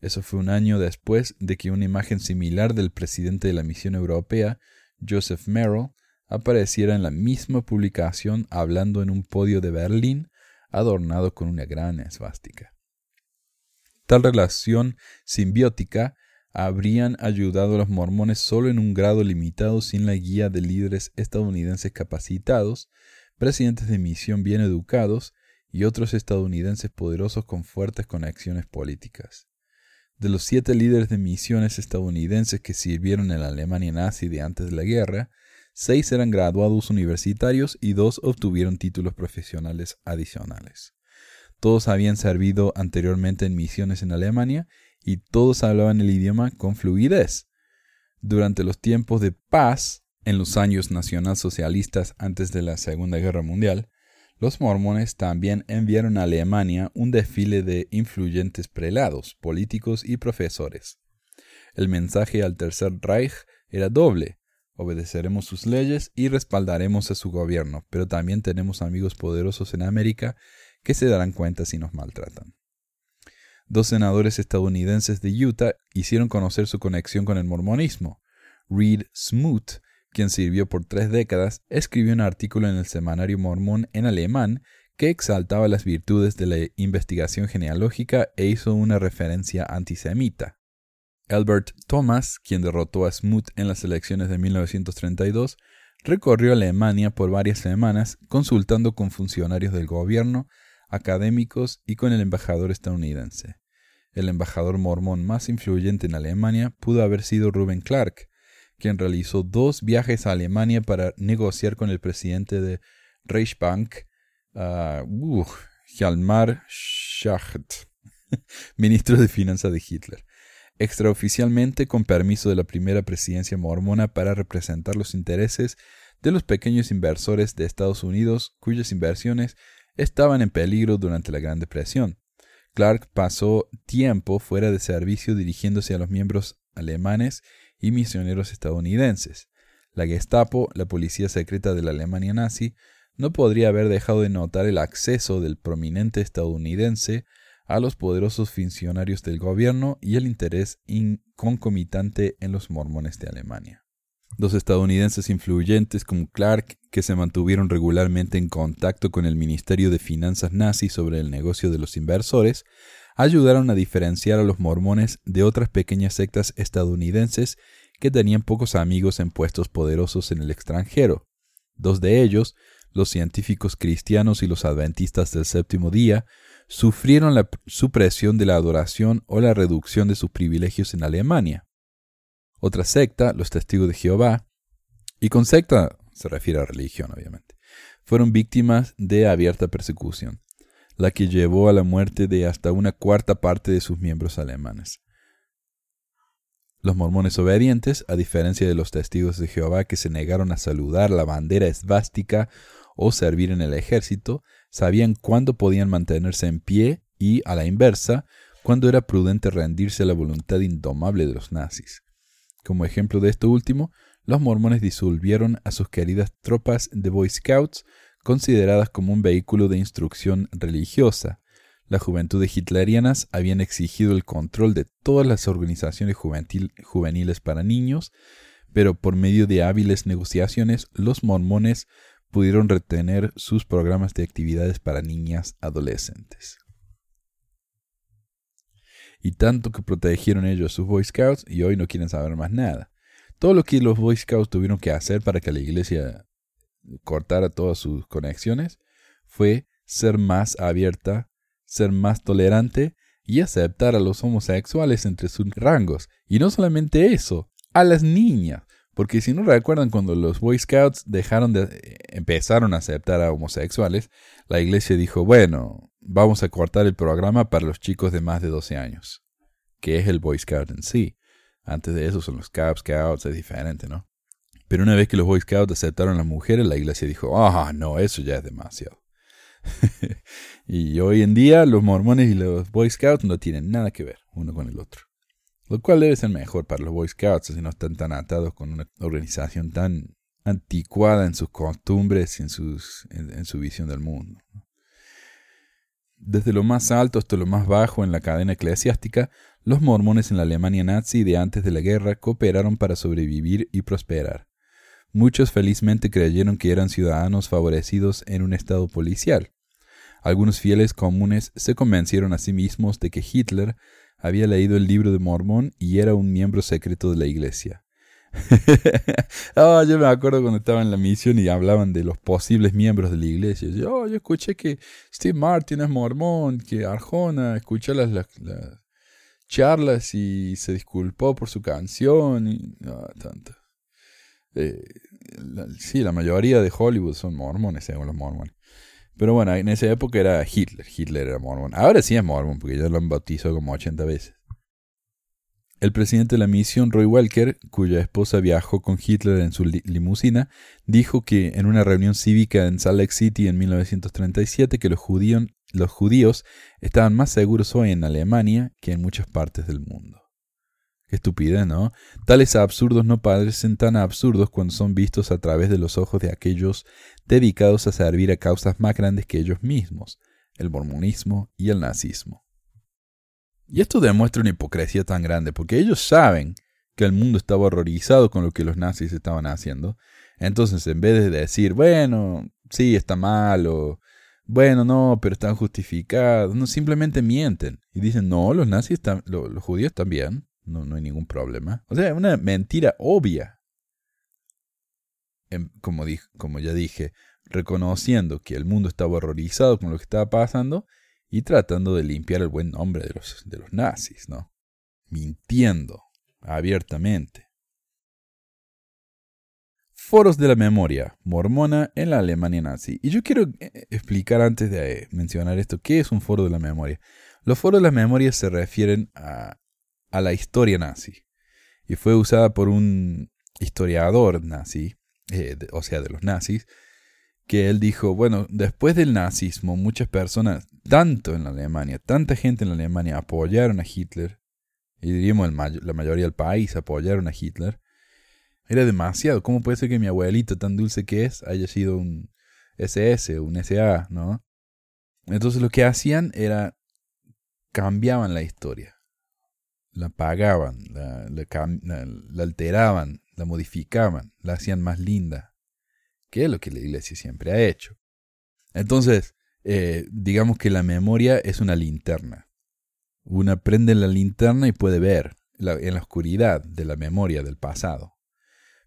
Eso fue un año después de que una imagen similar del presidente de la misión europea, Joseph Merrill, apareciera en la misma publicación hablando en un podio de Berlín adornado con una gran esvástica. Tal relación simbiótica habrían ayudado a los mormones solo en un grado limitado sin la guía de líderes estadounidenses capacitados, presidentes de misión bien educados y otros estadounidenses poderosos con fuertes conexiones políticas. De los siete líderes de misiones estadounidenses que sirvieron en la Alemania nazi de antes de la guerra, seis eran graduados universitarios y dos obtuvieron títulos profesionales adicionales. Todos habían servido anteriormente en misiones en Alemania y todos hablaban el idioma con fluidez. Durante los tiempos de paz, en los años nacionalsocialistas antes de la Segunda Guerra Mundial, los mormones también enviaron a Alemania un desfile de influyentes prelados, políticos y profesores. El mensaje al Tercer Reich era doble. Obedeceremos sus leyes y respaldaremos a su gobierno, pero también tenemos amigos poderosos en América que se darán cuenta si nos maltratan. Dos senadores estadounidenses de Utah hicieron conocer su conexión con el mormonismo. Reed Smoot, quien sirvió por tres décadas, escribió un artículo en el Semanario Mormón en alemán que exaltaba las virtudes de la investigación genealógica e hizo una referencia antisemita. Albert Thomas, quien derrotó a Smoot en las elecciones de 1932, recorrió Alemania por varias semanas consultando con funcionarios del gobierno, académicos y con el embajador estadounidense. El embajador mormón más influyente en Alemania pudo haber sido Ruben Clark, quien realizó dos viajes a Alemania para negociar con el presidente de Reichsbank, uh, Hjalmar Schacht, ministro de Finanzas de Hitler, extraoficialmente con permiso de la primera presidencia mormona para representar los intereses de los pequeños inversores de Estados Unidos cuyas inversiones estaban en peligro durante la Gran Depresión. Clark pasó tiempo fuera de servicio dirigiéndose a los miembros alemanes y misioneros estadounidenses. La Gestapo, la policía secreta de la Alemania nazi, no podría haber dejado de notar el acceso del prominente estadounidense a los poderosos funcionarios del gobierno y el interés concomitante en los mormones de Alemania. Dos estadounidenses influyentes como Clark, que se mantuvieron regularmente en contacto con el Ministerio de Finanzas nazi sobre el negocio de los inversores, ayudaron a diferenciar a los mormones de otras pequeñas sectas estadounidenses que tenían pocos amigos en puestos poderosos en el extranjero. Dos de ellos, los científicos cristianos y los adventistas del séptimo día, sufrieron la supresión de la adoración o la reducción de sus privilegios en Alemania. Otra secta, los testigos de Jehová, y con secta se refiere a religión obviamente, fueron víctimas de abierta persecución, la que llevó a la muerte de hasta una cuarta parte de sus miembros alemanes. Los mormones obedientes, a diferencia de los testigos de Jehová que se negaron a saludar la bandera esvástica o servir en el ejército, sabían cuándo podían mantenerse en pie y, a la inversa, cuándo era prudente rendirse a la voluntad indomable de los nazis. Como ejemplo de esto último, los mormones disolvieron a sus queridas tropas de Boy Scouts, consideradas como un vehículo de instrucción religiosa. Las juventudes hitlerianas habían exigido el control de todas las organizaciones juveniles para niños, pero por medio de hábiles negociaciones los mormones pudieron retener sus programas de actividades para niñas adolescentes y tanto que protegieron ellos a sus Boy Scouts y hoy no quieren saber más nada. Todo lo que los Boy Scouts tuvieron que hacer para que la iglesia cortara todas sus conexiones fue ser más abierta, ser más tolerante y aceptar a los homosexuales entre sus rangos. Y no solamente eso, a las niñas. Porque si no recuerdan cuando los Boy Scouts dejaron de empezaron a aceptar a homosexuales, la iglesia dijo, bueno, vamos a cortar el programa para los chicos de más de 12 años, que es el Boy Scout en sí. Antes de eso son los Cub Scouts, es diferente, ¿no? Pero una vez que los Boy Scouts aceptaron a las mujeres, la iglesia dijo, ah, no, eso ya es demasiado. y hoy en día los mormones y los Boy Scouts no tienen nada que ver uno con el otro. Lo cual debe ser mejor para los Boy Scouts, si no están tan atados con una organización tan anticuada en sus costumbres y en, en su visión del mundo. Desde lo más alto hasta lo más bajo en la cadena eclesiástica, los mormones en la Alemania nazi de antes de la guerra cooperaron para sobrevivir y prosperar. Muchos felizmente creyeron que eran ciudadanos favorecidos en un estado policial. Algunos fieles comunes se convencieron a sí mismos de que Hitler había leído el libro de Mormón y era un miembro secreto de la iglesia. oh, yo me acuerdo cuando estaba en la misión y hablaban de los posibles miembros de la iglesia. Yo, oh, yo escuché que Steve Martin es mormón, que Arjona escuchó las, las, charlas y se disculpó por su canción y tanto. Eh, sí, la mayoría de Hollywood son mormones, según los mormones. Pero bueno, en esa época era Hitler. Hitler era mormón. Ahora sí es mormón, porque ya lo han bautizado como 80 veces. El presidente de la misión, Roy Welker, cuya esposa viajó con Hitler en su limusina, dijo que en una reunión cívica en Salt Lake City en 1937 que los, judíos, los judíos estaban más seguros hoy en Alemania que en muchas partes del mundo. Qué estupidez, ¿no? Tales absurdos no parecen tan absurdos cuando son vistos a través de los ojos de aquellos dedicados a servir a causas más grandes que ellos mismos, el mormonismo y el nazismo. Y esto demuestra una hipocresía tan grande, porque ellos saben que el mundo estaba horrorizado con lo que los nazis estaban haciendo. Entonces, en vez de decir, bueno, sí, está mal, o bueno, no, pero están justificados, simplemente mienten y dicen, no, los nazis, los judíos también. No, no hay ningún problema. O sea, una mentira obvia. Em, como, como ya dije, reconociendo que el mundo estaba horrorizado con lo que estaba pasando y tratando de limpiar el buen nombre de los, de los nazis, ¿no? Mintiendo abiertamente. Foros de la memoria, mormona en la Alemania nazi. Y yo quiero eh, explicar antes de mencionar esto, ¿qué es un foro de la memoria? Los foros de la memoria se refieren a a la historia nazi y fue usada por un historiador nazi, eh, o sea, de los nazis, que él dijo, bueno, después del nazismo muchas personas, tanto en la Alemania, tanta gente en la Alemania apoyaron a Hitler, y diríamos la mayoría del país apoyaron a Hitler, era demasiado. ¿Cómo puede ser que mi abuelito, tan dulce que es, haya sido un SS, un SA, ¿no? Entonces lo que hacían era cambiaban la historia la pagaban, la, alteraban, la modificaban, la hacían más linda, que es lo que la iglesia siempre ha hecho. Entonces, eh, digamos que la memoria es una linterna. Uno prende la linterna y puede ver en la oscuridad de la memoria del pasado.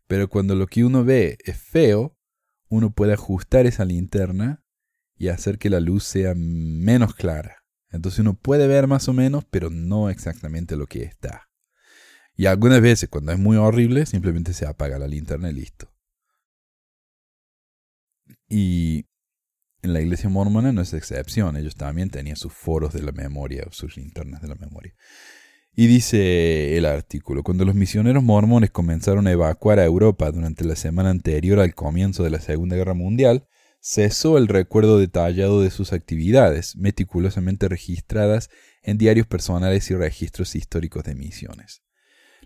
Pero cuando lo que uno ve es feo, uno puede ajustar esa linterna y hacer que la luz sea menos clara. Entonces uno puede ver más o menos, pero no exactamente lo que está. Y algunas veces, cuando es muy horrible, simplemente se apaga la linterna y listo. Y en la iglesia mormona no es excepción. Ellos también tenían sus foros de la memoria, sus linternas de la memoria. Y dice el artículo, cuando los misioneros mormones comenzaron a evacuar a Europa durante la semana anterior al comienzo de la Segunda Guerra Mundial, cesó el recuerdo detallado de sus actividades, meticulosamente registradas en diarios personales y registros históricos de misiones.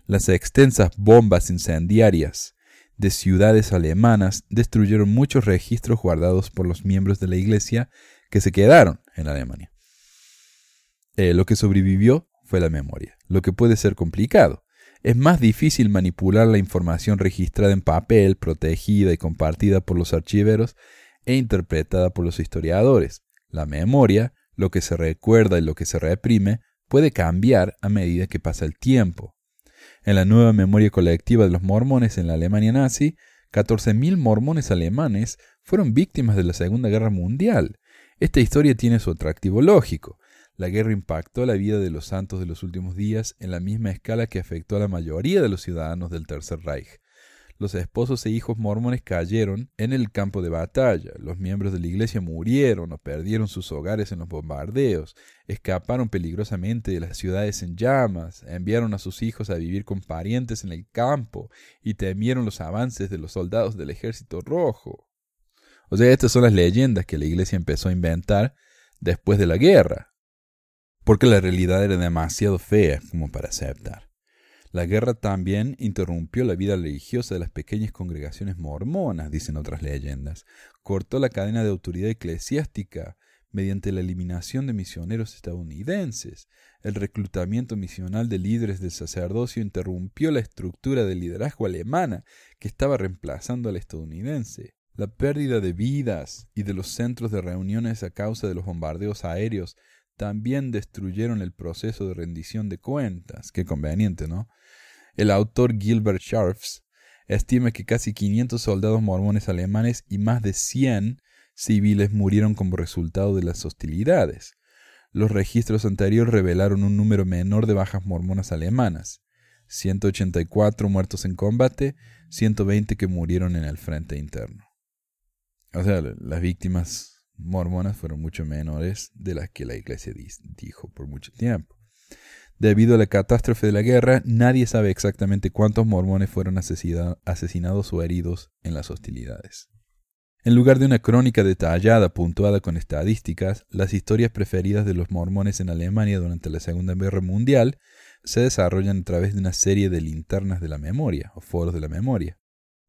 Las extensas bombas incendiarias de ciudades alemanas destruyeron muchos registros guardados por los miembros de la Iglesia que se quedaron en Alemania. Eh, lo que sobrevivió fue la memoria, lo que puede ser complicado. Es más difícil manipular la información registrada en papel, protegida y compartida por los archiveros e interpretada por los historiadores. La memoria, lo que se recuerda y lo que se reprime, puede cambiar a medida que pasa el tiempo. En la nueva memoria colectiva de los mormones en la Alemania nazi, 14.000 mormones alemanes fueron víctimas de la Segunda Guerra Mundial. Esta historia tiene su atractivo lógico. La guerra impactó la vida de los santos de los últimos días en la misma escala que afectó a la mayoría de los ciudadanos del Tercer Reich los esposos e hijos mormones cayeron en el campo de batalla, los miembros de la iglesia murieron o perdieron sus hogares en los bombardeos, escaparon peligrosamente de las ciudades en llamas, enviaron a sus hijos a vivir con parientes en el campo y temieron los avances de los soldados del ejército rojo. O sea, estas son las leyendas que la iglesia empezó a inventar después de la guerra, porque la realidad era demasiado fea como para aceptar. La guerra también interrumpió la vida religiosa de las pequeñas congregaciones mormonas, dicen otras leyendas. Cortó la cadena de autoridad eclesiástica mediante la eliminación de misioneros estadounidenses. El reclutamiento misional de líderes del sacerdocio interrumpió la estructura de liderazgo alemana que estaba reemplazando al estadounidense. La pérdida de vidas y de los centros de reuniones a causa de los bombardeos aéreos también destruyeron el proceso de rendición de cuentas. Qué conveniente, ¿no? El autor Gilbert Scharfs estima que casi 500 soldados mormones alemanes y más de 100 civiles murieron como resultado de las hostilidades. Los registros anteriores revelaron un número menor de bajas mormonas alemanas, 184 muertos en combate, 120 que murieron en el frente interno. O sea, las víctimas mormonas fueron mucho menores de las que la iglesia dijo por mucho tiempo. Debido a la catástrofe de la guerra, nadie sabe exactamente cuántos mormones fueron asesinados o heridos en las hostilidades. En lugar de una crónica detallada, puntuada con estadísticas, las historias preferidas de los mormones en Alemania durante la Segunda Guerra Mundial se desarrollan a través de una serie de linternas de la memoria, o foros de la memoria.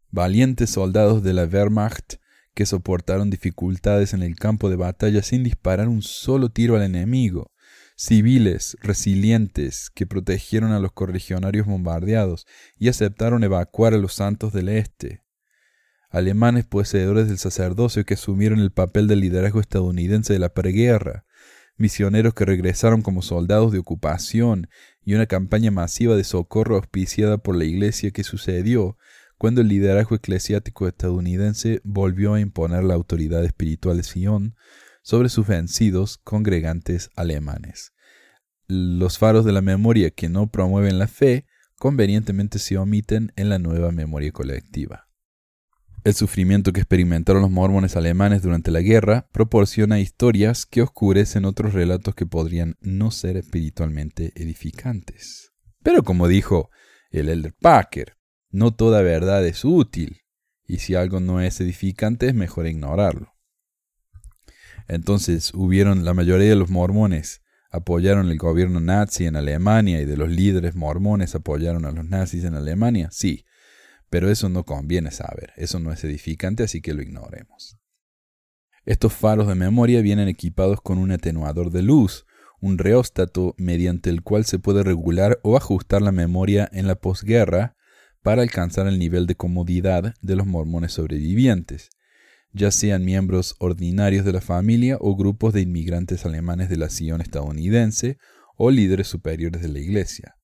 Valientes soldados de la Wehrmacht que soportaron dificultades en el campo de batalla sin disparar un solo tiro al enemigo, civiles resilientes que protegieron a los corregionarios bombardeados y aceptaron evacuar a los santos del este, alemanes poseedores del sacerdocio que asumieron el papel del liderazgo estadounidense de la preguerra, misioneros que regresaron como soldados de ocupación y una campaña masiva de socorro auspiciada por la Iglesia que sucedió cuando el liderazgo eclesiástico estadounidense volvió a imponer la autoridad espiritual de Sion sobre sus vencidos congregantes alemanes. Los faros de la memoria que no promueven la fe convenientemente se omiten en la nueva memoria colectiva. El sufrimiento que experimentaron los mormones alemanes durante la guerra proporciona historias que oscurecen otros relatos que podrían no ser espiritualmente edificantes. Pero como dijo el Elder Packer, no toda verdad es útil, y si algo no es edificante es mejor ignorarlo. Entonces hubieron la mayoría de los mormones apoyaron el gobierno nazi en Alemania y de los líderes mormones apoyaron a los nazis en Alemania, sí, pero eso no conviene saber, eso no es edificante, así que lo ignoremos. Estos faros de memoria vienen equipados con un atenuador de luz, un reóstato mediante el cual se puede regular o ajustar la memoria en la posguerra para alcanzar el nivel de comodidad de los mormones sobrevivientes ya sean miembros ordinarios de la familia o grupos de inmigrantes alemanes de la Sion estadounidense o líderes superiores de la Iglesia.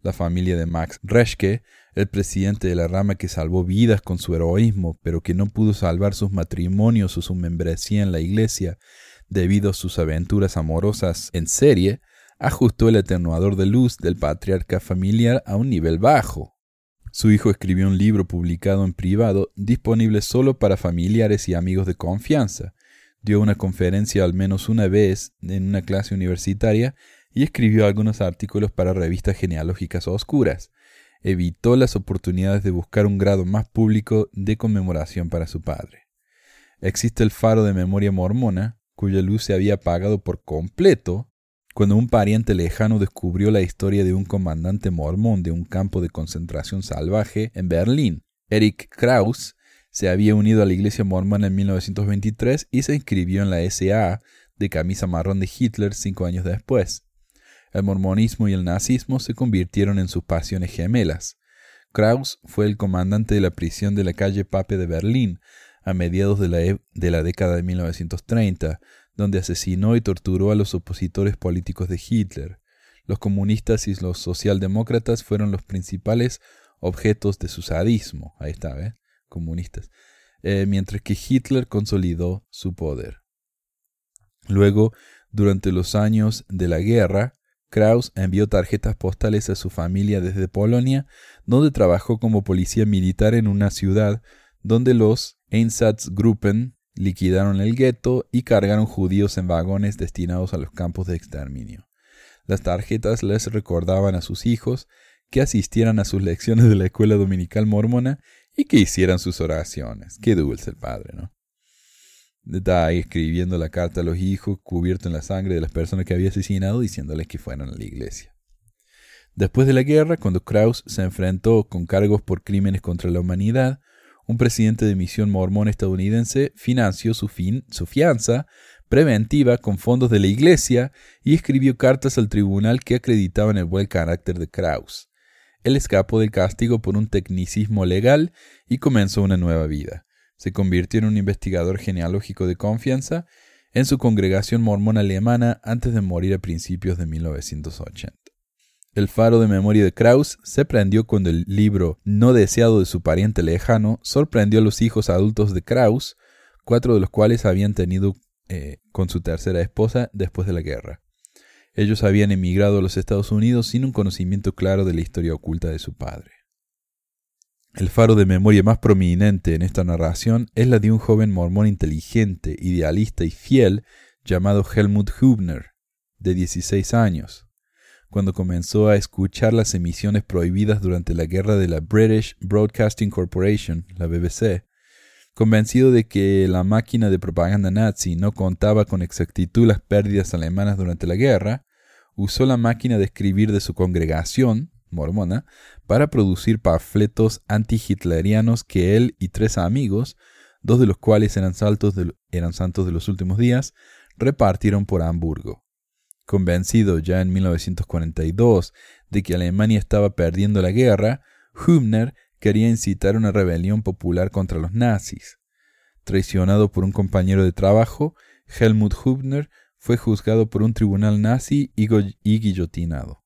La familia de Max Reschke, el presidente de la rama que salvó vidas con su heroísmo, pero que no pudo salvar sus matrimonios o su membresía en la Iglesia debido a sus aventuras amorosas en serie, ajustó el atenuador de luz del patriarca familiar a un nivel bajo, su hijo escribió un libro publicado en privado, disponible solo para familiares y amigos de confianza. Dio una conferencia al menos una vez en una clase universitaria y escribió algunos artículos para revistas genealógicas oscuras. Evitó las oportunidades de buscar un grado más público de conmemoración para su padre. Existe el faro de memoria mormona, cuya luz se había apagado por completo cuando un pariente lejano descubrió la historia de un comandante mormón de un campo de concentración salvaje en Berlín, Eric Kraus, se había unido a la iglesia mormona en 1923 y se inscribió en la SA de camisa marrón de Hitler cinco años después. El mormonismo y el nazismo se convirtieron en sus pasiones gemelas. Kraus fue el comandante de la prisión de la calle Pape de Berlín a mediados de la, e, de la década de 1930, donde asesinó y torturó a los opositores políticos de Hitler. Los comunistas y los socialdemócratas fueron los principales objetos de su sadismo. Ahí está, ¿eh? Comunistas. Eh, mientras que Hitler consolidó su poder. Luego, durante los años de la guerra, Kraus envió tarjetas postales a su familia desde Polonia, donde trabajó como policía militar en una ciudad donde los Einsatzgruppen liquidaron el gueto y cargaron judíos en vagones destinados a los campos de exterminio. Las tarjetas les recordaban a sus hijos que asistieran a sus lecciones de la escuela dominical mormona y que hicieran sus oraciones. Qué dulce el padre, ¿no? Está escribiendo la carta a los hijos, cubierto en la sangre de las personas que había asesinado, diciéndoles que fueran a la iglesia. Después de la guerra, cuando Krauss se enfrentó con cargos por crímenes contra la humanidad, un presidente de misión mormón estadounidense financió su, fin, su fianza preventiva con fondos de la Iglesia y escribió cartas al tribunal que acreditaban el buen carácter de Krauss. Él escapó del castigo por un tecnicismo legal y comenzó una nueva vida. Se convirtió en un investigador genealógico de confianza en su congregación mormona alemana antes de morir a principios de 1980. El faro de memoria de Krauss se prendió cuando el libro no deseado de su pariente lejano sorprendió a los hijos adultos de Krauss, cuatro de los cuales habían tenido eh, con su tercera esposa después de la guerra. Ellos habían emigrado a los Estados Unidos sin un conocimiento claro de la historia oculta de su padre. El faro de memoria más prominente en esta narración es la de un joven mormón inteligente, idealista y fiel llamado Helmut Hubner, de 16 años, cuando comenzó a escuchar las emisiones prohibidas durante la guerra de la British Broadcasting Corporation, la BBC, convencido de que la máquina de propaganda nazi no contaba con exactitud las pérdidas alemanas durante la guerra, usó la máquina de escribir de su congregación, mormona, para producir panfletos anti-hitlerianos que él y tres amigos, dos de los cuales eran, eran santos de los últimos días, repartieron por Hamburgo. Convencido ya en 1942 de que Alemania estaba perdiendo la guerra, Hübner quería incitar una rebelión popular contra los nazis. Traicionado por un compañero de trabajo, Helmut Hübner fue juzgado por un tribunal nazi y, y guillotinado.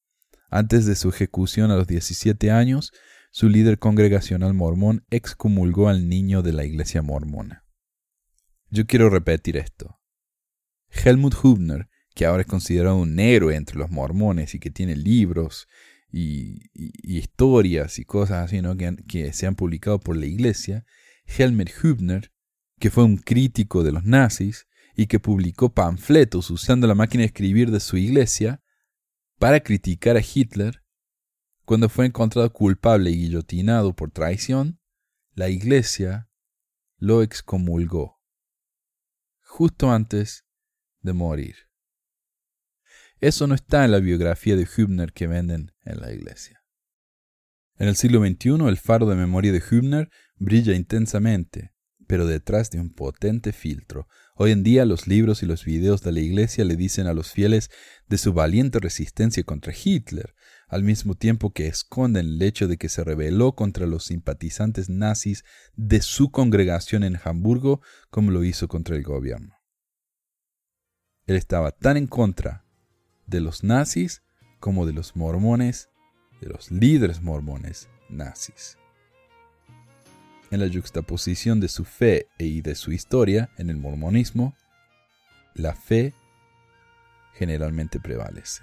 Antes de su ejecución a los 17 años, su líder congregacional mormón excomulgó al niño de la iglesia mormona. Yo quiero repetir esto. Helmut Hübner que ahora es considerado un héroe entre los mormones y que tiene libros y, historias y cosas así, ¿no? que, que, se han publicado por la iglesia, Helmut Hübner, que fue un crítico de los nazis y que publicó panfletos usando la máquina de escribir de su iglesia para criticar a Hitler, cuando fue encontrado culpable y guillotinado por traición, la iglesia lo excomulgó, justo antes de morir. Eso no está en la biografía de Hübner que venden en la iglesia. En el siglo XXI el faro de memoria de Hübner brilla intensamente, pero detrás de un potente filtro. Hoy en día los libros y los videos de la iglesia le dicen a los fieles de su valiente resistencia contra Hitler, al mismo tiempo que esconden el hecho de que se rebeló contra los simpatizantes nazis de su congregación en Hamburgo como lo hizo contra el gobierno. Él estaba tan en contra de los nazis como de los mormones, de los líderes mormones nazis. En la juxtaposición de su fe y de su historia en el mormonismo, la fe generalmente prevalece.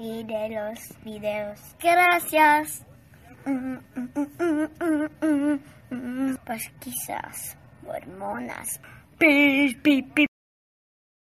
y de los videos. Gracias. Pues quizás hormonas. Pi, pi, pi.